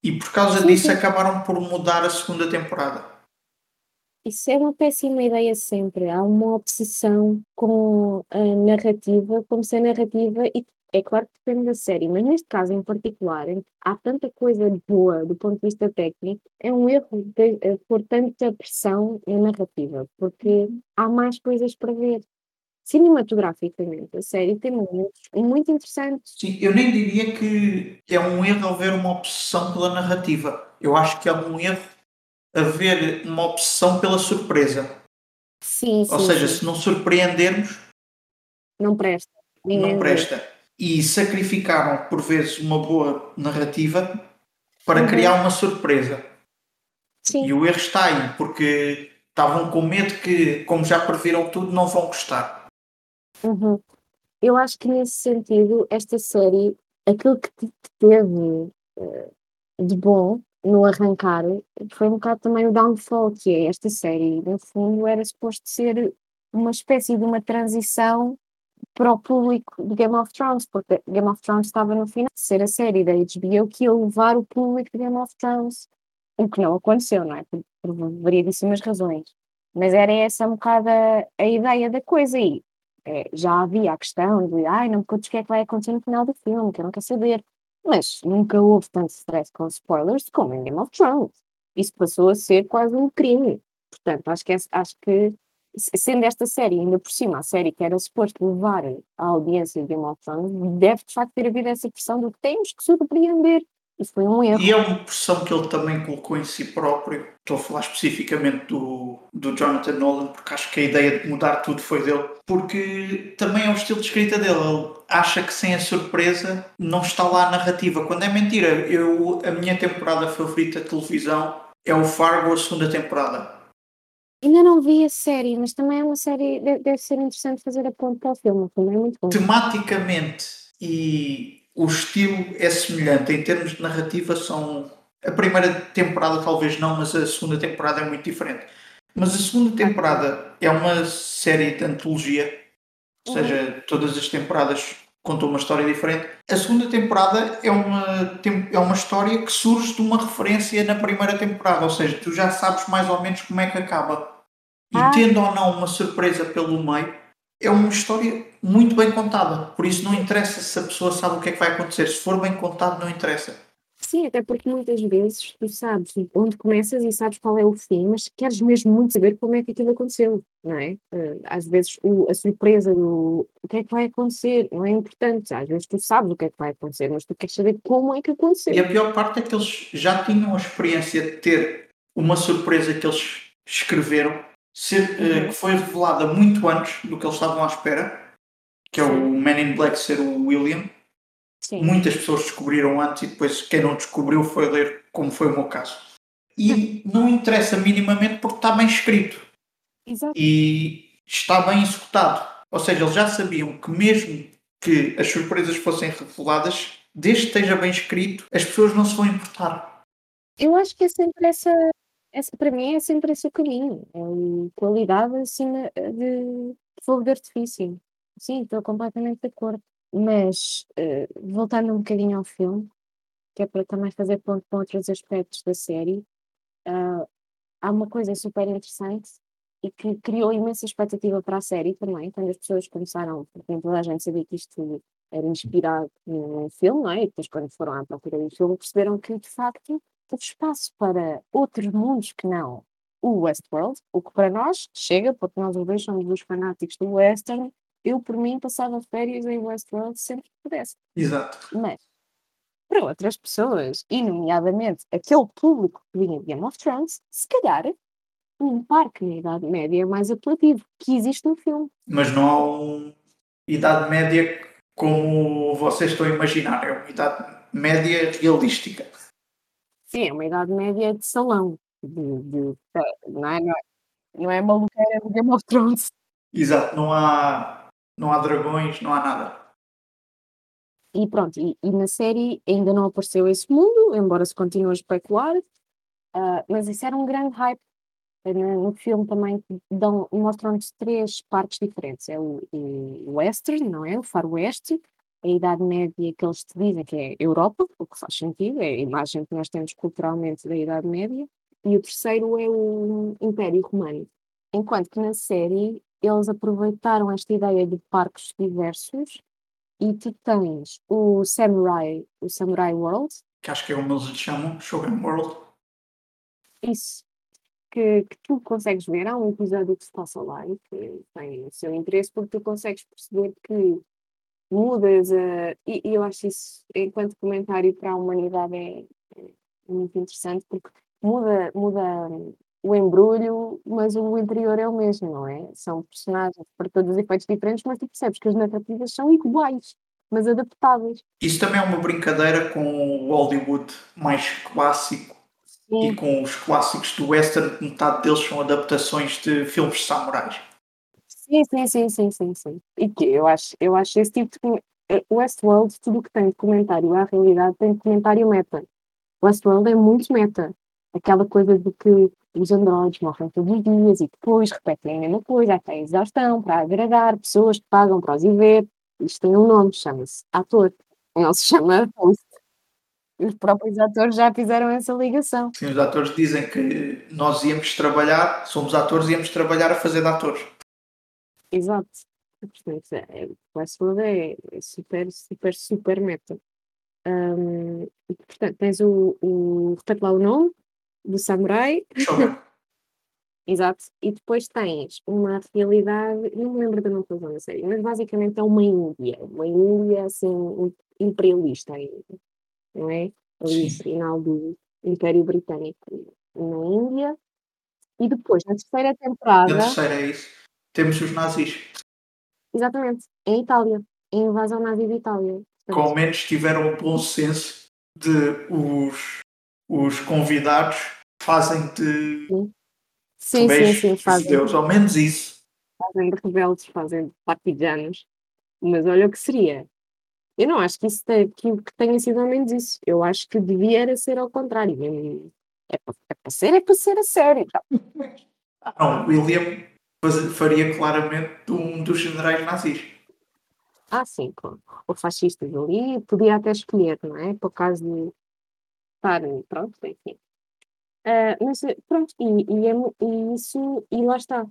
E por causa sim, disso sim. acabaram por mudar a segunda temporada. Isso é uma péssima ideia sempre. Há uma obsessão com a narrativa, como se a narrativa, e é claro que depende da série, mas neste caso em particular, há tanta coisa boa do ponto de vista técnico, é um erro de, eh, pôr tanta pressão na narrativa, porque há mais coisas para ver. Cinematograficamente, a série tem momentos muito interessantes. Sim, eu nem diria que é um erro haver uma obsessão pela narrativa. Eu acho que é um erro haver uma obsessão pela surpresa. Sim, Ou sim, seja, sim. se não surpreendermos, não presta. Ninguém não presta. E sacrificaram, por vezes, uma boa narrativa para uhum. criar uma surpresa. Sim. E o erro está aí, porque estavam com medo que, como já previram tudo, não vão gostar. Uhum. Eu acho que nesse sentido, esta série, aquilo que teve uh, de bom no arrancar foi um bocado também o downfall, que é esta série. No fundo, era suposto ser uma espécie de uma transição para o público de Game of Thrones, porque Game of Thrones estava no final de ser a série da HBO que ia levar o público de Game of Thrones, o que não aconteceu, não é? Por, por variedíssimas razões. Mas era essa um bocado a, a ideia da coisa e é, já havia a questão de ai, não me contes o que é que vai acontecer no final do filme, que eu não quero saber. Mas nunca houve tanto stress com spoilers como em Game of Thrones. Isso passou a ser quase um crime. Portanto, acho que, acho que sendo esta série, ainda por cima, a série que era suposto levar a audiência de Game of deve de facto ter havido essa pressão do que temos que surpreender. Isso foi um erro. E é uma pressão que ele também colocou em si próprio. Estou a falar especificamente do, do Jonathan Nolan, porque acho que a ideia de mudar tudo foi dele. Porque também é o estilo de escrita dele. Ele acha que sem a surpresa não está lá a narrativa. Quando é mentira, eu, a minha temporada favorita de televisão é o Fargo, a segunda temporada. Ainda não vi a série, mas também é uma série, deve ser interessante fazer a ponte para o filme, filme é muito bom. Tematicamente e o estilo é semelhante, em termos de narrativa são... A primeira temporada talvez não, mas a segunda temporada é muito diferente. Mas a segunda temporada é uma série de antologia, ou seja, uhum. todas as temporadas contam uma história diferente. A segunda temporada é uma, é uma história que surge de uma referência na primeira temporada, ou seja, tu já sabes mais ou menos como é que acaba. E ah. tendo ou não uma surpresa pelo meio, é uma história muito bem contada. Por isso não interessa se a pessoa sabe o que é que vai acontecer. Se for bem contado, não interessa. Sim, até porque muitas vezes tu sabes onde começas e sabes qual é o fim, mas queres mesmo muito saber como é que aquilo aconteceu, não é? Eh, às vezes o, a surpresa do o que é que vai acontecer não é importante. Às vezes tu sabes o que é que vai acontecer, mas tu queres saber como é que aconteceu. E a pior parte é que eles já tinham a experiência de ter uma surpresa que eles escreveram, ser, eh, uhum. que foi revelada muito antes do que eles estavam à espera, que é Sim. o Man in Black ser o William Sim. Muitas pessoas descobriram antes e depois quem não descobriu foi ler, como foi o meu caso. E não interessa minimamente porque está bem escrito. Exato. E está bem executado. Ou seja, eles já sabiam que mesmo que as surpresas fossem reveladas, desde que esteja bem escrito, as pessoas não se vão importar. Eu acho que é sempre essa, essa para mim é sempre esse o caminho. É qualidade acima de fogo de artifício. Sim, estou completamente de acordo. Mas, uh, voltando um bocadinho ao filme, que é para também fazer ponto com outros aspectos da série, uh, há uma coisa super interessante e que criou imensa expectativa para a série também, quando as pessoas começaram, porque toda a gente sabia que isto era inspirado num filme, não é? E depois quando foram à procura do filme perceberam que, de facto, houve espaço para outros mundos que não o Westworld, o que para nós chega, porque nós os dois somos os fanáticos do Western, eu, por mim, passava férias em Westworld sempre que pudesse. Exato. Mas, para outras pessoas, e nomeadamente aquele público que vinha de Game of Thrones, se calhar um parque na Idade Média é mais apelativo, que existe no filme. Mas não há uma Idade Média como vocês estão a imaginar, é uma Idade Média realística. Sim, é uma Idade Média de salão. De, de, não é? Não é? Não é maluqueira do Game of Thrones. Exato, não há, não há dragões, não há nada. E pronto, e, e na série ainda não apareceu esse mundo, embora se continue a especular, uh, mas isso era um grande hype. No, filme também mostram-nos três partes diferentes. É o, o Western, não é? O Faroeste, a Idade Média que eles te dizem que é Europa, o que faz sentido, é a imagem que nós temos culturalmente da Idade Média, e o terceiro é o Império Romano. Enquanto que na série eles aproveitaram esta ideia de parques diversos e tu tens o Samurai, o Samurai World. Que acho que é como eles chamam, Shogun World. Isso. Que, que, tu consegues ver, há um episódio que se passa lá e que tem o seu interesse porque tu consegues perceber que mudas a, e, e eu acho isso, enquanto comentário para a humanidade, é, é muito interessante porque muda, muda o embrulho, mas o interior é o mesmo, não é? São personagens para todos os efeitos diferentes, mas tu percebes que as narrativas são iguais, mas adaptáveis. Isso também é uma brincadeira com o Hollywood mais clássico Sim. e com os clássicos do western, metade deles são adaptações de filmes de samurais. Sim, sim, sim, sim, sim, sim. E que eu acho, eu acho esse tipo de eh, Westworld, tudo o que tem de comentário à realidade tem de comentário meta. Westworld é muito meta aquela coisa de que os androides morrem todos os dias e depois repetem a mesma coisa até a exaustão para agradar pessoas que pagam para os ir ver. Isto tem um nome, chama-se ator, não se chama host. Os próprios atores já fizeram essa ligação. Sim, os atores dizem que nós íamos trabalhar, somos atores íamos trabalhar a fazer de atores. Exato. Portanto, é, Westworld é, é super, super, super meta. Um, portanto, tens o, o. Repete lá o nome do samurai. Exato. E depois tens uma realidade, não me lembro da nome da na série, mas basicamente é uma Índia, uma Índia assim imperialista ainda, não é? Ali no final do Império Britânico na Índia. E depois, na terceira temporada. Na terceira é isso. Temos os nazis. Exatamente, em Itália, em invasão nazi de Itália. Com menos tiveram o bom senso de os, os convidados fazem de sim, sim, sim, fazem. Deus, ao menos isso. Fazem de rebeldes, fazem de partidanos. Mas olha o que seria. Eu não acho que isso tem, que, que tenha sido ao menos isso. Eu acho que devia era ser ao contrário. É para, é para ser, é para ser a sério. Não, William faria claramente um dos generais nazis. Ah, sim, claro. Ou fascistas ali, podia até escolher, não é? Por causa de estarem, pronto, enfim. Uh, mas eh, pronto, e, e, é, e, isso, e lá está.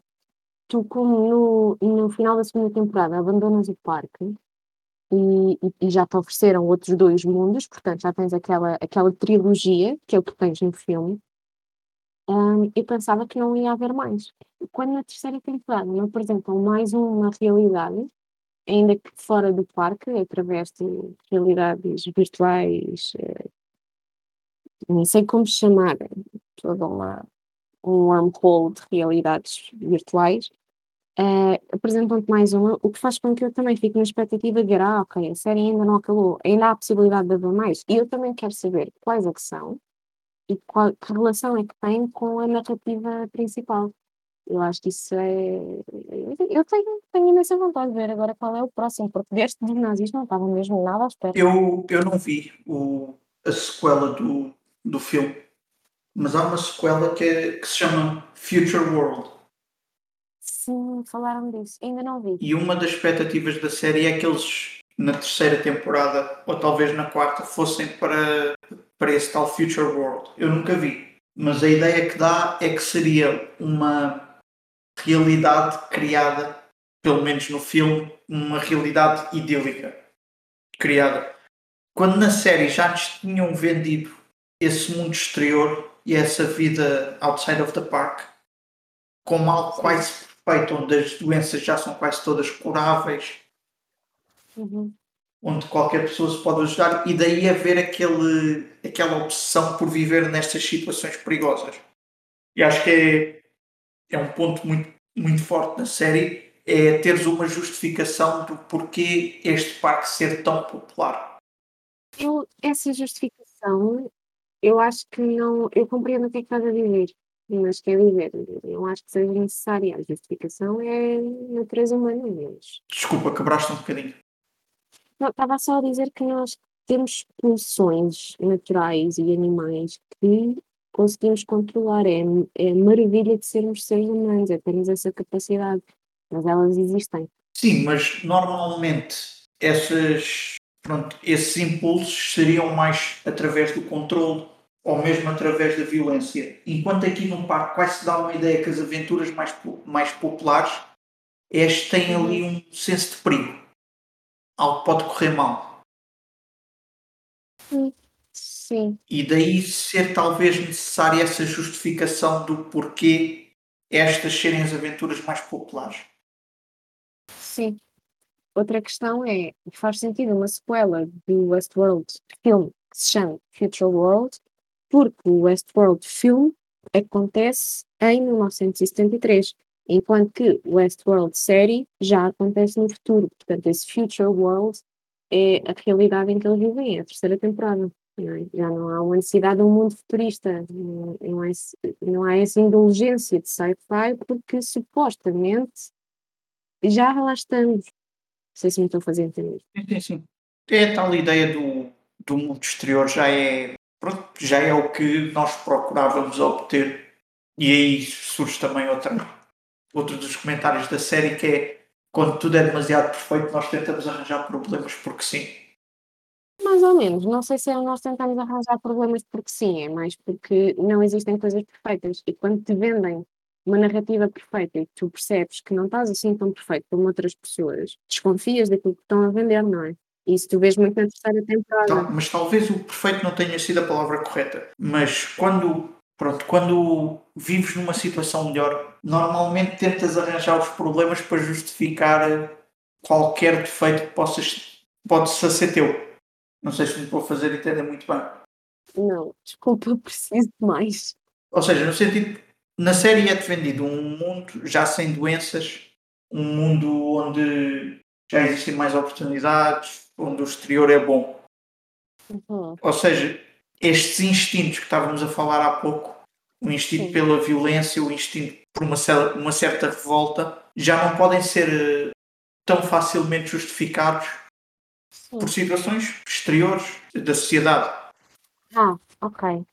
Tu, como no, no final da segunda temporada, abandonas o parque e, e, já te ofereceram outros dois mundos, portanto já tens aquela, aquela trilogia, que é o que tens no filme. Um, eu pensava que não ia haver mais. Quando na terceira temporada me apresentam mais uma realidade, ainda que fora do parque, através de realidades virtuais, uh, nem sei como chamar, toda uma, um wormhole de realidades virtuais, uh, apresentam-te mais uma, o que faz com que eu também fique na expectativa de ver, ah, ok, a série ainda não acabou, ainda há a possibilidade de haver mais. E eu também quero saber quais é que são e qual, que relação é que tem com a narrativa principal. Eu acho que isso é. Eu tenho, tenho imensa vontade de ver agora qual é o próximo, porque deste de nazis não estava mesmo nada à espera. Eu, eu não vi o, a sequela do, do filme, mas há uma sequela que, é, que se chama Future World. Sim, falaram disso, ainda não vi. E uma das expectativas da série é que eles, na terceira temporada, ou talvez na quarta, fossem para, para esse tal Future World. Eu nunca vi, mas a ideia que dá é que seria uma realidade criada, pelo menos no filme, uma realidade idílica criada. Quando na série já nos tinham vendido esse mundo exterior e essa vida outside of the park como algo quase perfeito, onde as doenças já são quase todas curáveis, uhum. onde qualquer pessoa se pode ajudar, e daí haver aquele, aquela obsessão por viver nestas situações perigosas. E acho que é, é um ponto muito, muito forte na série, é teres uma justificação do porquê este parque ser tão popular. Eu, essa justificação eu acho que não. Eu compreendo o que é que estás a dizer. Mas quer dizer, não acho que seja necessária. A justificação é natureza humana, mas. Desculpa, quebraste um bocadinho. Não, estava só a dizer que nós temos pulsões naturais e animais que conseguimos controlar. É, é a maravilha de sermos seres humanos, é termos essa capacidade. Mas elas existem. Sim, mas normalmente essas, pronto, esses impulsos seriam mais através do controle ou mesmo através da violência. Enquanto aqui no parque quase se dá uma ideia que as aventuras mais, mais populares estas têm ali um senso de perigo. Algo pode correr mal. Sim. E daí ser talvez necessária essa justificação do porquê estas serem as aventuras mais populares. Sim. Outra questão é, faz sentido uma sequela do Westworld filme que se chama Future World, porque o Westworld filme acontece em 1973, enquanto que o Westworld série já acontece no futuro. Portanto, esse Future World é a realidade em que eles vivem, é a terceira temporada. É? Já não há uma necessidade de um mundo futurista, não, não, há, não há essa indulgência de sci-fi, porque supostamente já lá estamos. Não sei se me estou a fazer entender. Sim, sim, sim. É a tal ideia do, do mundo exterior, já é, pronto, já é o que nós procurávamos obter. E aí surge também outra, outro dos comentários da série que é quando tudo é demasiado perfeito, nós tentamos arranjar problemas porque sim. Mais ou menos, não sei se é nós tentamos arranjar problemas porque sim, é mais porque não existem coisas perfeitas. E quando te vendem uma narrativa perfeita e tu percebes que não estás assim tão perfeito como outras pessoas, desconfias daquilo que estão a vender, não é? E isso tu vês muito na terceira temporada. Tá, mas talvez o perfeito não tenha sido a palavra correta. Mas quando, pronto, quando vives numa situação melhor, normalmente tentas arranjar os problemas para justificar qualquer defeito que possas, pode ser teu. Não sei se me vou fazer entender muito bem. Não, desculpa, preciso de mais. Ou seja, no sentido na série é-te vendido um mundo já sem doenças, um mundo onde já existem mais oportunidades, onde o exterior é bom. Uhum. Ou seja, estes instintos que estávamos a falar há pouco, o instinto Sim. pela violência, o instinto por uma, uma certa revolta, já não podem ser eh, tão facilmente justificados Sim. por situações exteriores da sociedade. Ah, ok.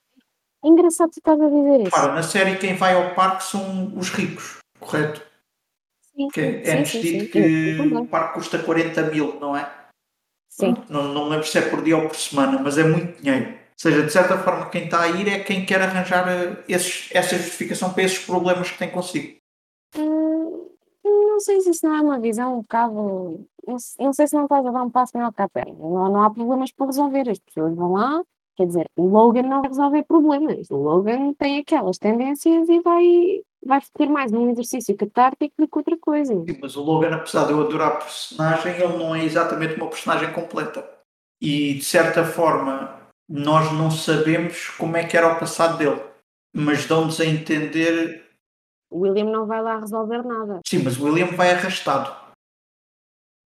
É engraçado tu estás a dizer isso. Para, na série quem vai ao parque são os ricos, correto? Sim, que é, é sim, dito que o parque custa 40 mil, não é? Sim. Não, não lembro se é por dia ou por semana, mas é muito dinheiro. Ou seja, de certa forma, quem está a ir é quem quer arranjar eh, esses, essa justificação para esses problemas que tem consigo. Hum, não sei se isso não é uma visão um bocado. Não, sei se não estás a dar um passo maior que a perna. Não, não há problemas para resolver. As pessoas vão lá, Quer dizer, o Logan não vai resolver problemas. O Logan tem aquelas tendências e vai, vai ter mais um exercício catártico do que outra coisa. Sim, mas o Logan, apesar de eu adorar a personagem, ele não é exatamente uma personagem completa. E, de certa forma, nós não sabemos como é que era o passado dele. Mas dão-nos a entender... O William não vai lá resolver nada. Sim, mas o William vai arrastado.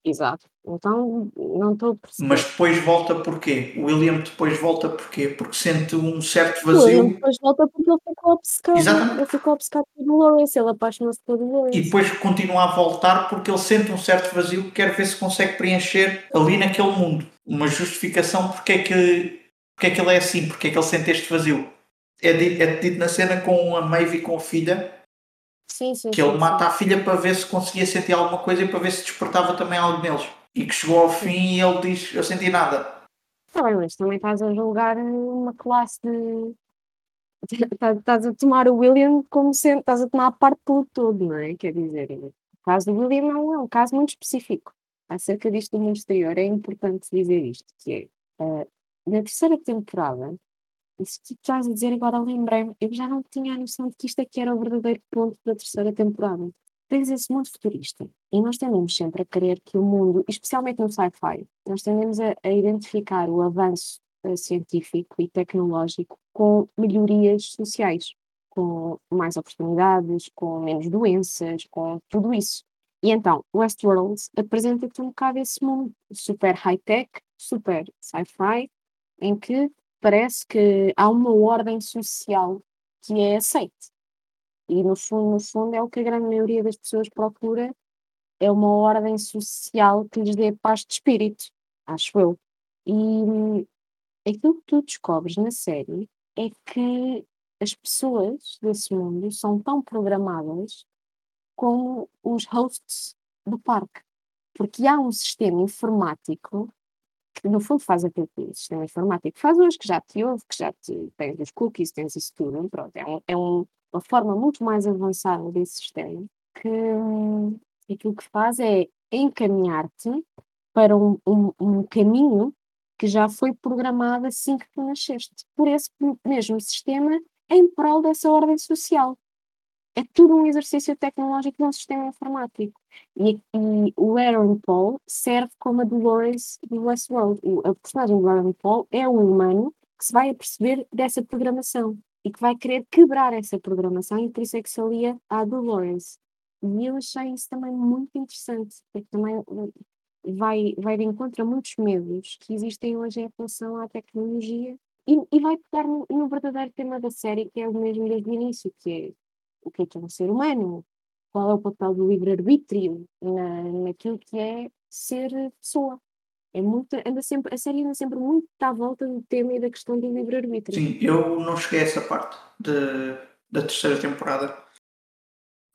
Exato. Então não estou a perceber. Mas depois volta porquê? O William depois volta porquê? Porque sente um certo O vazio. William depois volta porque ele ficou obcecado. Exatamente. Ele ficou obcecado pelo Lawrence, ele apaixonou-se pelo Lawrence. E depois continua a voltar porque ele sente um certo vazio que quer ver se consegue preencher ali naquele mundo. Uma justificação porque é que, porque é que ele é assim, porque é que ele sente este vazio. É dito, é dito na cena com a Maeve e com a filha Sim, sim. que ele sim. mata a filha para ver se conseguia sentir alguma coisa e para ver se despertava também algo neles. E que chegou ao fim e ele diz: Eu senti nada. Tá bem, mas também estás a julgar uma classe de. Estás estás a tomar o William como sendo. Estás a tomar a parte pelo todo, não é? Quer dizer, o caso do William não é um caso muito específico. Acerca disto do mundo exterior, é importante dizer isto: que é. eh, na terceira temporada, isso que estás a dizer agora lembrei-me, eu já não tinha a noção de que isto aqui era o verdadeiro ponto da terceira temporada. Tens esse mundo futurista e nós tendemos sempre a querer que o mundo, especialmente no sci-fi, nós tendemos a, a identificar o avanço eh, científico e tecnológico com melhorias sociais, com mais oportunidades, com menos doenças, com tudo isso. E então, Westworld apresenta-te um bocado esse mundo super high-tech, super sci-fi, em que parece que há uma ordem social que é aceite. E no fundo, no fundo é o que a grande maioria das pessoas procura, é uma ordem social que lhes dê paz de espírito, acho eu. E hum, aquilo que tu descobres na série é que as pessoas desse mundo são tão programadas como os hosts do parque. Porque há um sistema informático que, no fundo, faz aquilo que o sistema informático faz hoje, que já te ouve, que já te, tens os cookies, tens isso tudo. Pronto, é, um, é um, uma forma muito mais avançada desse sistema que aquilo que faz é encaminhar-te para um, um, um caminho que já foi programado assim que tu nasceste, por esse mesmo sistema em prol dessa ordem social. É tudo um exercício tecnológico de um sistema informático. E, e o Aaron Paul serve como a Dolores do Westworld. O, a personagem do Aaron Paul é um humano que se vai aperceber dessa programação e que vai querer quebrar essa programação e por isso é que se alia à Dolores. E eu achei isso também muito interessante, porque também vai, vai de encontro a muitos medos que existem hoje em relação à tecnologia e, e vai pegar no, no, verdadeiro tema da série, que é o mesmo desde o início, que é o que é que é um ser humano, qual é o papel do livre-arbítrio na, naquilo que é ser pessoa. É muito, anda sempre, a série anda sempre muito à volta do tema e da questão do livre-arbítrio. Sim, eu não cheguei a essa parte de, da terceira temporada,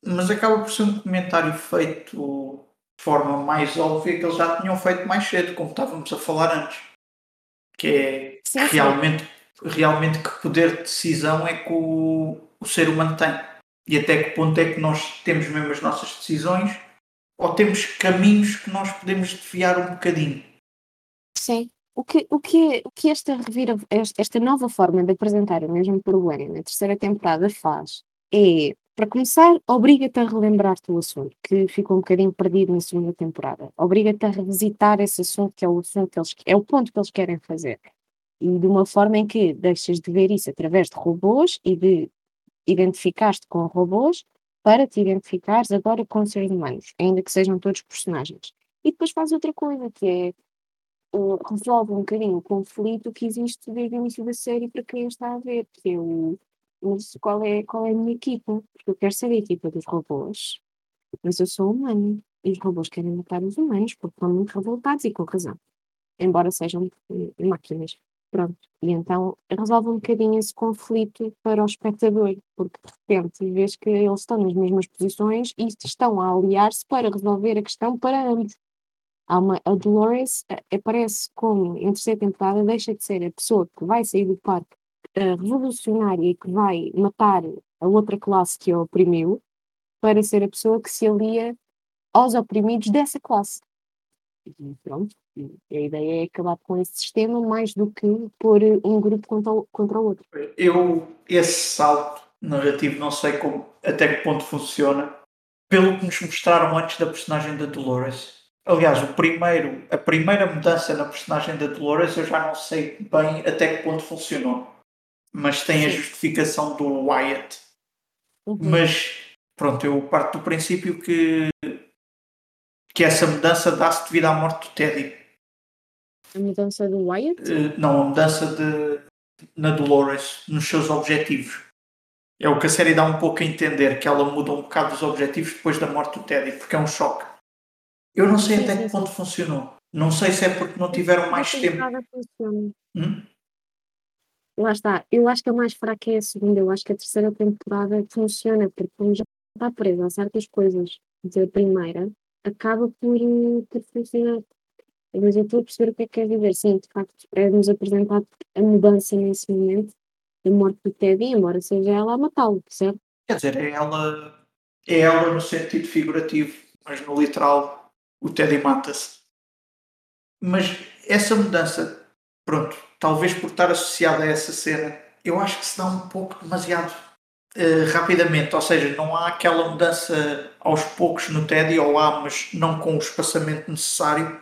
mas acaba por ser um comentário feito de forma mais óbvia que eles já tinham feito mais cedo, como estávamos a falar antes. Que é sim, sim. realmente, realmente que poder de decisão é que o, o ser humano tem. E até que ponto é que nós temos mesmo as nossas decisões ou temos caminhos que nós podemos desviar um bocadinho. Sim. O que, o que, o que esta, revira, esta nova forma de apresentar o mesmo problema na terceira temporada faz é para começar, obriga-te a relembrar-te o assunto, que ficou um bocadinho perdido na segunda temporada. Obriga-te a revisitar esse assunto, que é o assunto que eles, é o ponto que eles querem fazer. E de uma forma em que deixas de ver isso através de robôs e de identificar-te com robôs para te identificares agora com seres humanos, ainda que sejam todos personagens. E depois faz outra coisa, que é uh, resolve um bocadinho o conflito que existe desde o início da série para quem está a ver, que é o, mas qual é, qual é a minha equipa? Porque eu quero ser a equipa dos robôs, mas eu sou humano. E os robôs querem matar os humanos porque estão muito revoltados e com razão. Embora sejam máquinas. Pronto. E então resolve um bocadinho esse conflito para o espectador, porque de repente vês que eles estão nas mesmas posições e estão a aliar-se para resolver a questão para ambos. Há uma, a Dolores aparece como, em terceira temporada, deixa de ser a pessoa que vai sair do parque uh, revolucionária que vai matar a outra classe que a oprimiu para ser a pessoa que se alia aos oprimidos dessa classe. E pronto, a ideia é acabar com esse sistema mais do que pôr um grupo contra o, contra o outro. Eu, esse salto narrativo, não sei como, até que ponto funciona, pelo que nos mostraram antes da personagem da Dolores. Aliás, o primeiro, a primeira mudança na personagem da Dolores eu já não sei bem até que ponto funcionou mas tem a justificação do Wyatt. Uhum. Mas pronto, eu parto do princípio que, que essa mudança dá-se devido à morte do Teddy. A mudança do Wyatt? Uh, não, a mudança de, na Dolores, nos seus objetivos. É o que a série dá um pouco a entender, que ela muda um bocado os objetivos depois da morte do Teddy, porque é um choque. Eu não sei sim, até sim, que ponto sim. funcionou. Não sei se é porque não tiveram mais tempo. Hum? lá está, eu acho que a mais fraca é a segunda, eu acho que a terceira temporada funciona, porque como já está presa a certas coisas da primeira, acaba por, eh, por funcionar. Mas eu estou a perceber o que é que quer dizer. Sim, de facto, é-nos apresentado a mudança nesse momento, a morte do Teddy, embora seja ela a matá-lo, certo? Quer dizer, é ela, é ela no sentido figurativo, mas no literal o Teddy mata-se. Mas essa mudança, pronto, talvez por estar associado a essa cena, eu acho que se dá um pouco demasiado uh, rapidamente, ou seja, não há aquela mudança aos poucos no Teddy, ou há, mas não com o espaçamento necessário,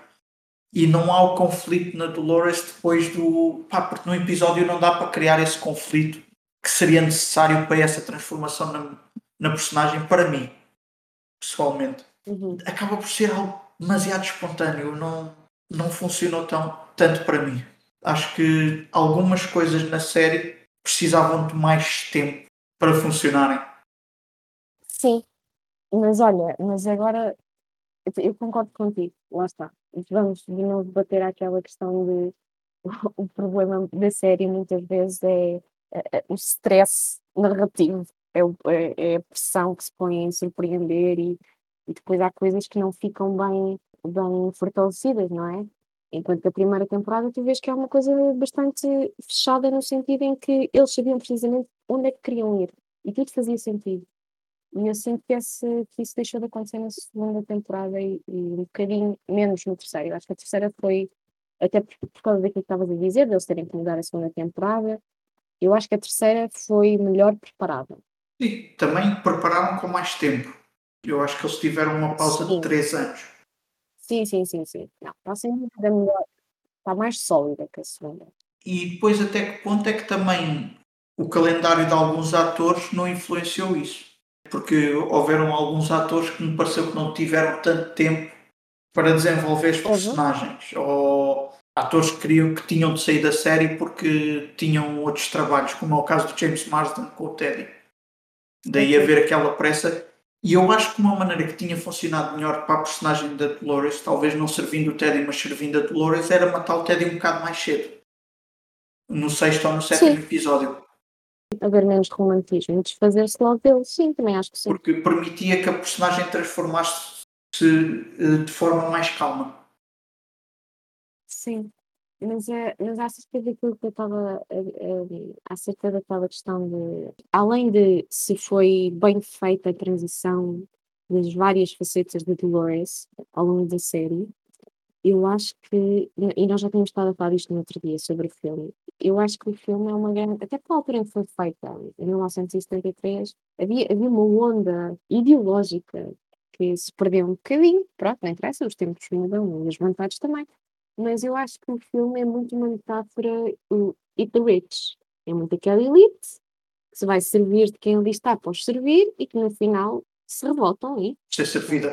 e não há o conflito na Dolores depois do. pá, porque no episódio não dá para criar esse conflito que seria necessário para essa transformação na, na personagem, para mim, pessoalmente. Uhum. Acaba por ser algo demasiado espontâneo, não, não funcionou tão, tanto para mim acho que algumas coisas na série precisavam de mais tempo para funcionarem. Sim, mas olha, mas agora eu eu concordo contigo, lá está. Vamos de novo bater àquela questão de o problema da série muitas vezes é eh, eh, o stress narrativo, é, é- é a pressão que se põe em surpreender e, e depois há coisas que não ficam bem, bem fortalecidas, não é? Enquanto a primeira temporada tu vês que é uma coisa bastante fechada no sentido em que eles sabiam precisamente onde é que queriam ir e tudo fazia sentido. E eu sinto que, esse, que isso deixou de acontecer na segunda temporada e, e um bocadinho menos no terceiro. Eu acho que a terceira foi, até por, por causa daquilo que estavas a dizer, deles terem que mudar a segunda temporada, eu acho que a terceira foi melhor preparada. E também prepararam com mais tempo. Eu acho que eles tiveram uma pausa Sim. de 3 anos. Sim, sim, sim, sim. Não, está dúvida melhor. Está mais sólida que a segunda. E depois até que ponto é que também o calendário de alguns atores não influenciou isso? Porque houveram alguns atores que me pareceu que não tiveram tanto tempo para desenvolver os Uhum. personagens. Ou atores que queriam que tinham de sair da série porque tinham outros trabalhos, como é o caso do James Marsden com o Teddy. Daí Ok. haver aquela pressa. E eu acho que uma maneira que tinha funcionado melhor para a personagem da Dolores, talvez não servindo o Teddy, mas servindo a Dolores, era matar o Teddy um bocado mais cedo. No sexto ou no sétimo Sim. episódio. Haver menos romantismo desfazer-se logo dele. Sim, também acho que sim. Porque permitia que a personagem transformasse-se eh, de forma mais calma. Sim, mas, é, mas acerca daquilo que eu estava a- a- acerca daquela questão de além de se foi bem feita a transição das várias facetas de Dolores ao longo da série, eu acho que, e nós já tínhamos estado a falar disto no outro dia sobre o filme, eu acho que o filme é uma grande, até pela altura em que foi feita, em 1973, havia, havia uma onda ideológica que se perdeu um bocadinho, pronto, não interessa, os tempos mudam e as vontades também, mas eu acho que o filme é muito uma metáfora o Eat the Rich. É muito aquela elite que se vai servir de quem ali está para os servir e que no final se revoltam e,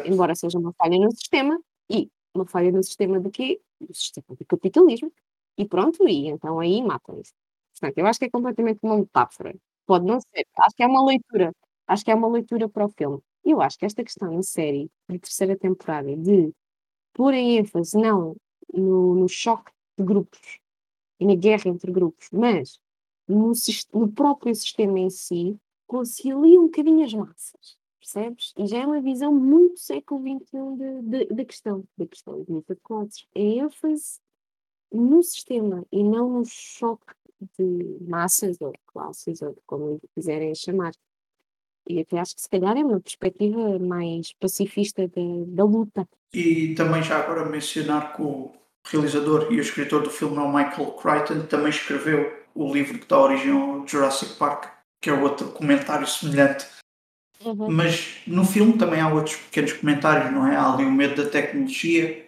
embora seja uma falha no sistema, e uma falha no sistema de quê? No sistema do capitalismo, e pronto, e então aí matam-se. Portanto, eu acho que é completamente uma metáfora. Pode não ser, acho que é uma leitura, acho que é uma leitura para o filme. Eu acho que esta questão na série, de terceira temporada, de pôr em ênfase não no, no choque de grupos e na guerra entre grupos, mas no, no próprio sistema em si, concilia um bocadinho as massas, percebes? E já é uma visão muito século XXI de- de- da questão, da questão de de classes. É ênfase no sistema e não no choque de massas ou de classes, ou de como quiserem chamar. E até acho que se calhar é uma perspectiva mais pacifista da, da luta. E também já agora mencionar que o realizador e o escritor do filme é o Michael Crichton, também escreveu o livro que dá origem ao Jurassic Park, que é outro comentário semelhante. Mas no filme também há outros pequenos comentários, não é? Há ali o medo da tecnologia,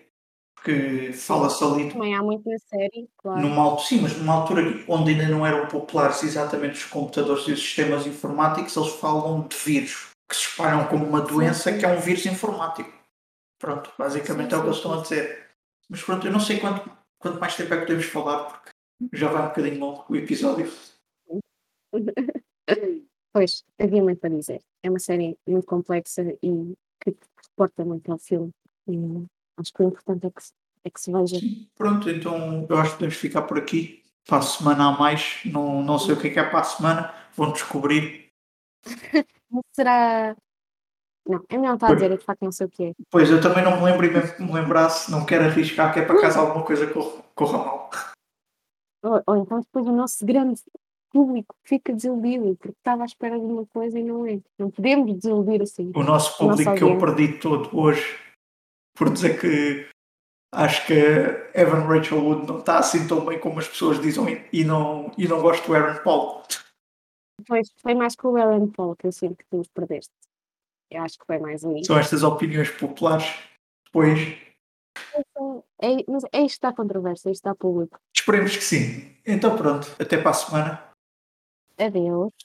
que fala-se ali Também há muito na série, claro. numa altura, sim, mas numa altura onde ainda não eram populares exatamente os computadores e os sistemas informáticos, eles falam de vírus, que se espalham como uma Sim, doença sim. que é um vírus informático. Pronto, basicamente Sim, é o que eles sim, estão a dizer. Mas pronto, eu não sei quanto, quanto mais tempo é que podemos falar, porque já vai um bocadinho longo o episódio. Pois, havia muito para dizer. É uma série muito complexa e que reporta muito ao filme. E acho que o importante é que é que se veja. Pronto, então eu acho que podemos ficar por aqui. Para a semana a mais, não, não sei o que é que é para a semana, vão descobrir. Será. Não, é melhor estar a dizer, eu de facto não sei o que é. Pois eu também não me lembro e mesmo que me lembrasse, não quero arriscar, que é para caso alguma coisa corra, corra mal. Ou, ou então depois o nosso grande público fica desiludido porque estava à espera de uma coisa e não é. Não podemos desiludir assim. o nosso público que eu perdi todo hoje por dizer que acho que Evan Rachel Wood não está assim tão bem como as pessoas dizem e não, e não gosto do Aaron Paul. Pois, foi mais com o Aaron Paul que eu sinto que tu os perdeste. Eu acho que foi mais aí. São estas opiniões populares. Depois, É, mas é isto que está controvérsia, isto está público. esperemos que sim. Então pronto, até para a semana. Adeus.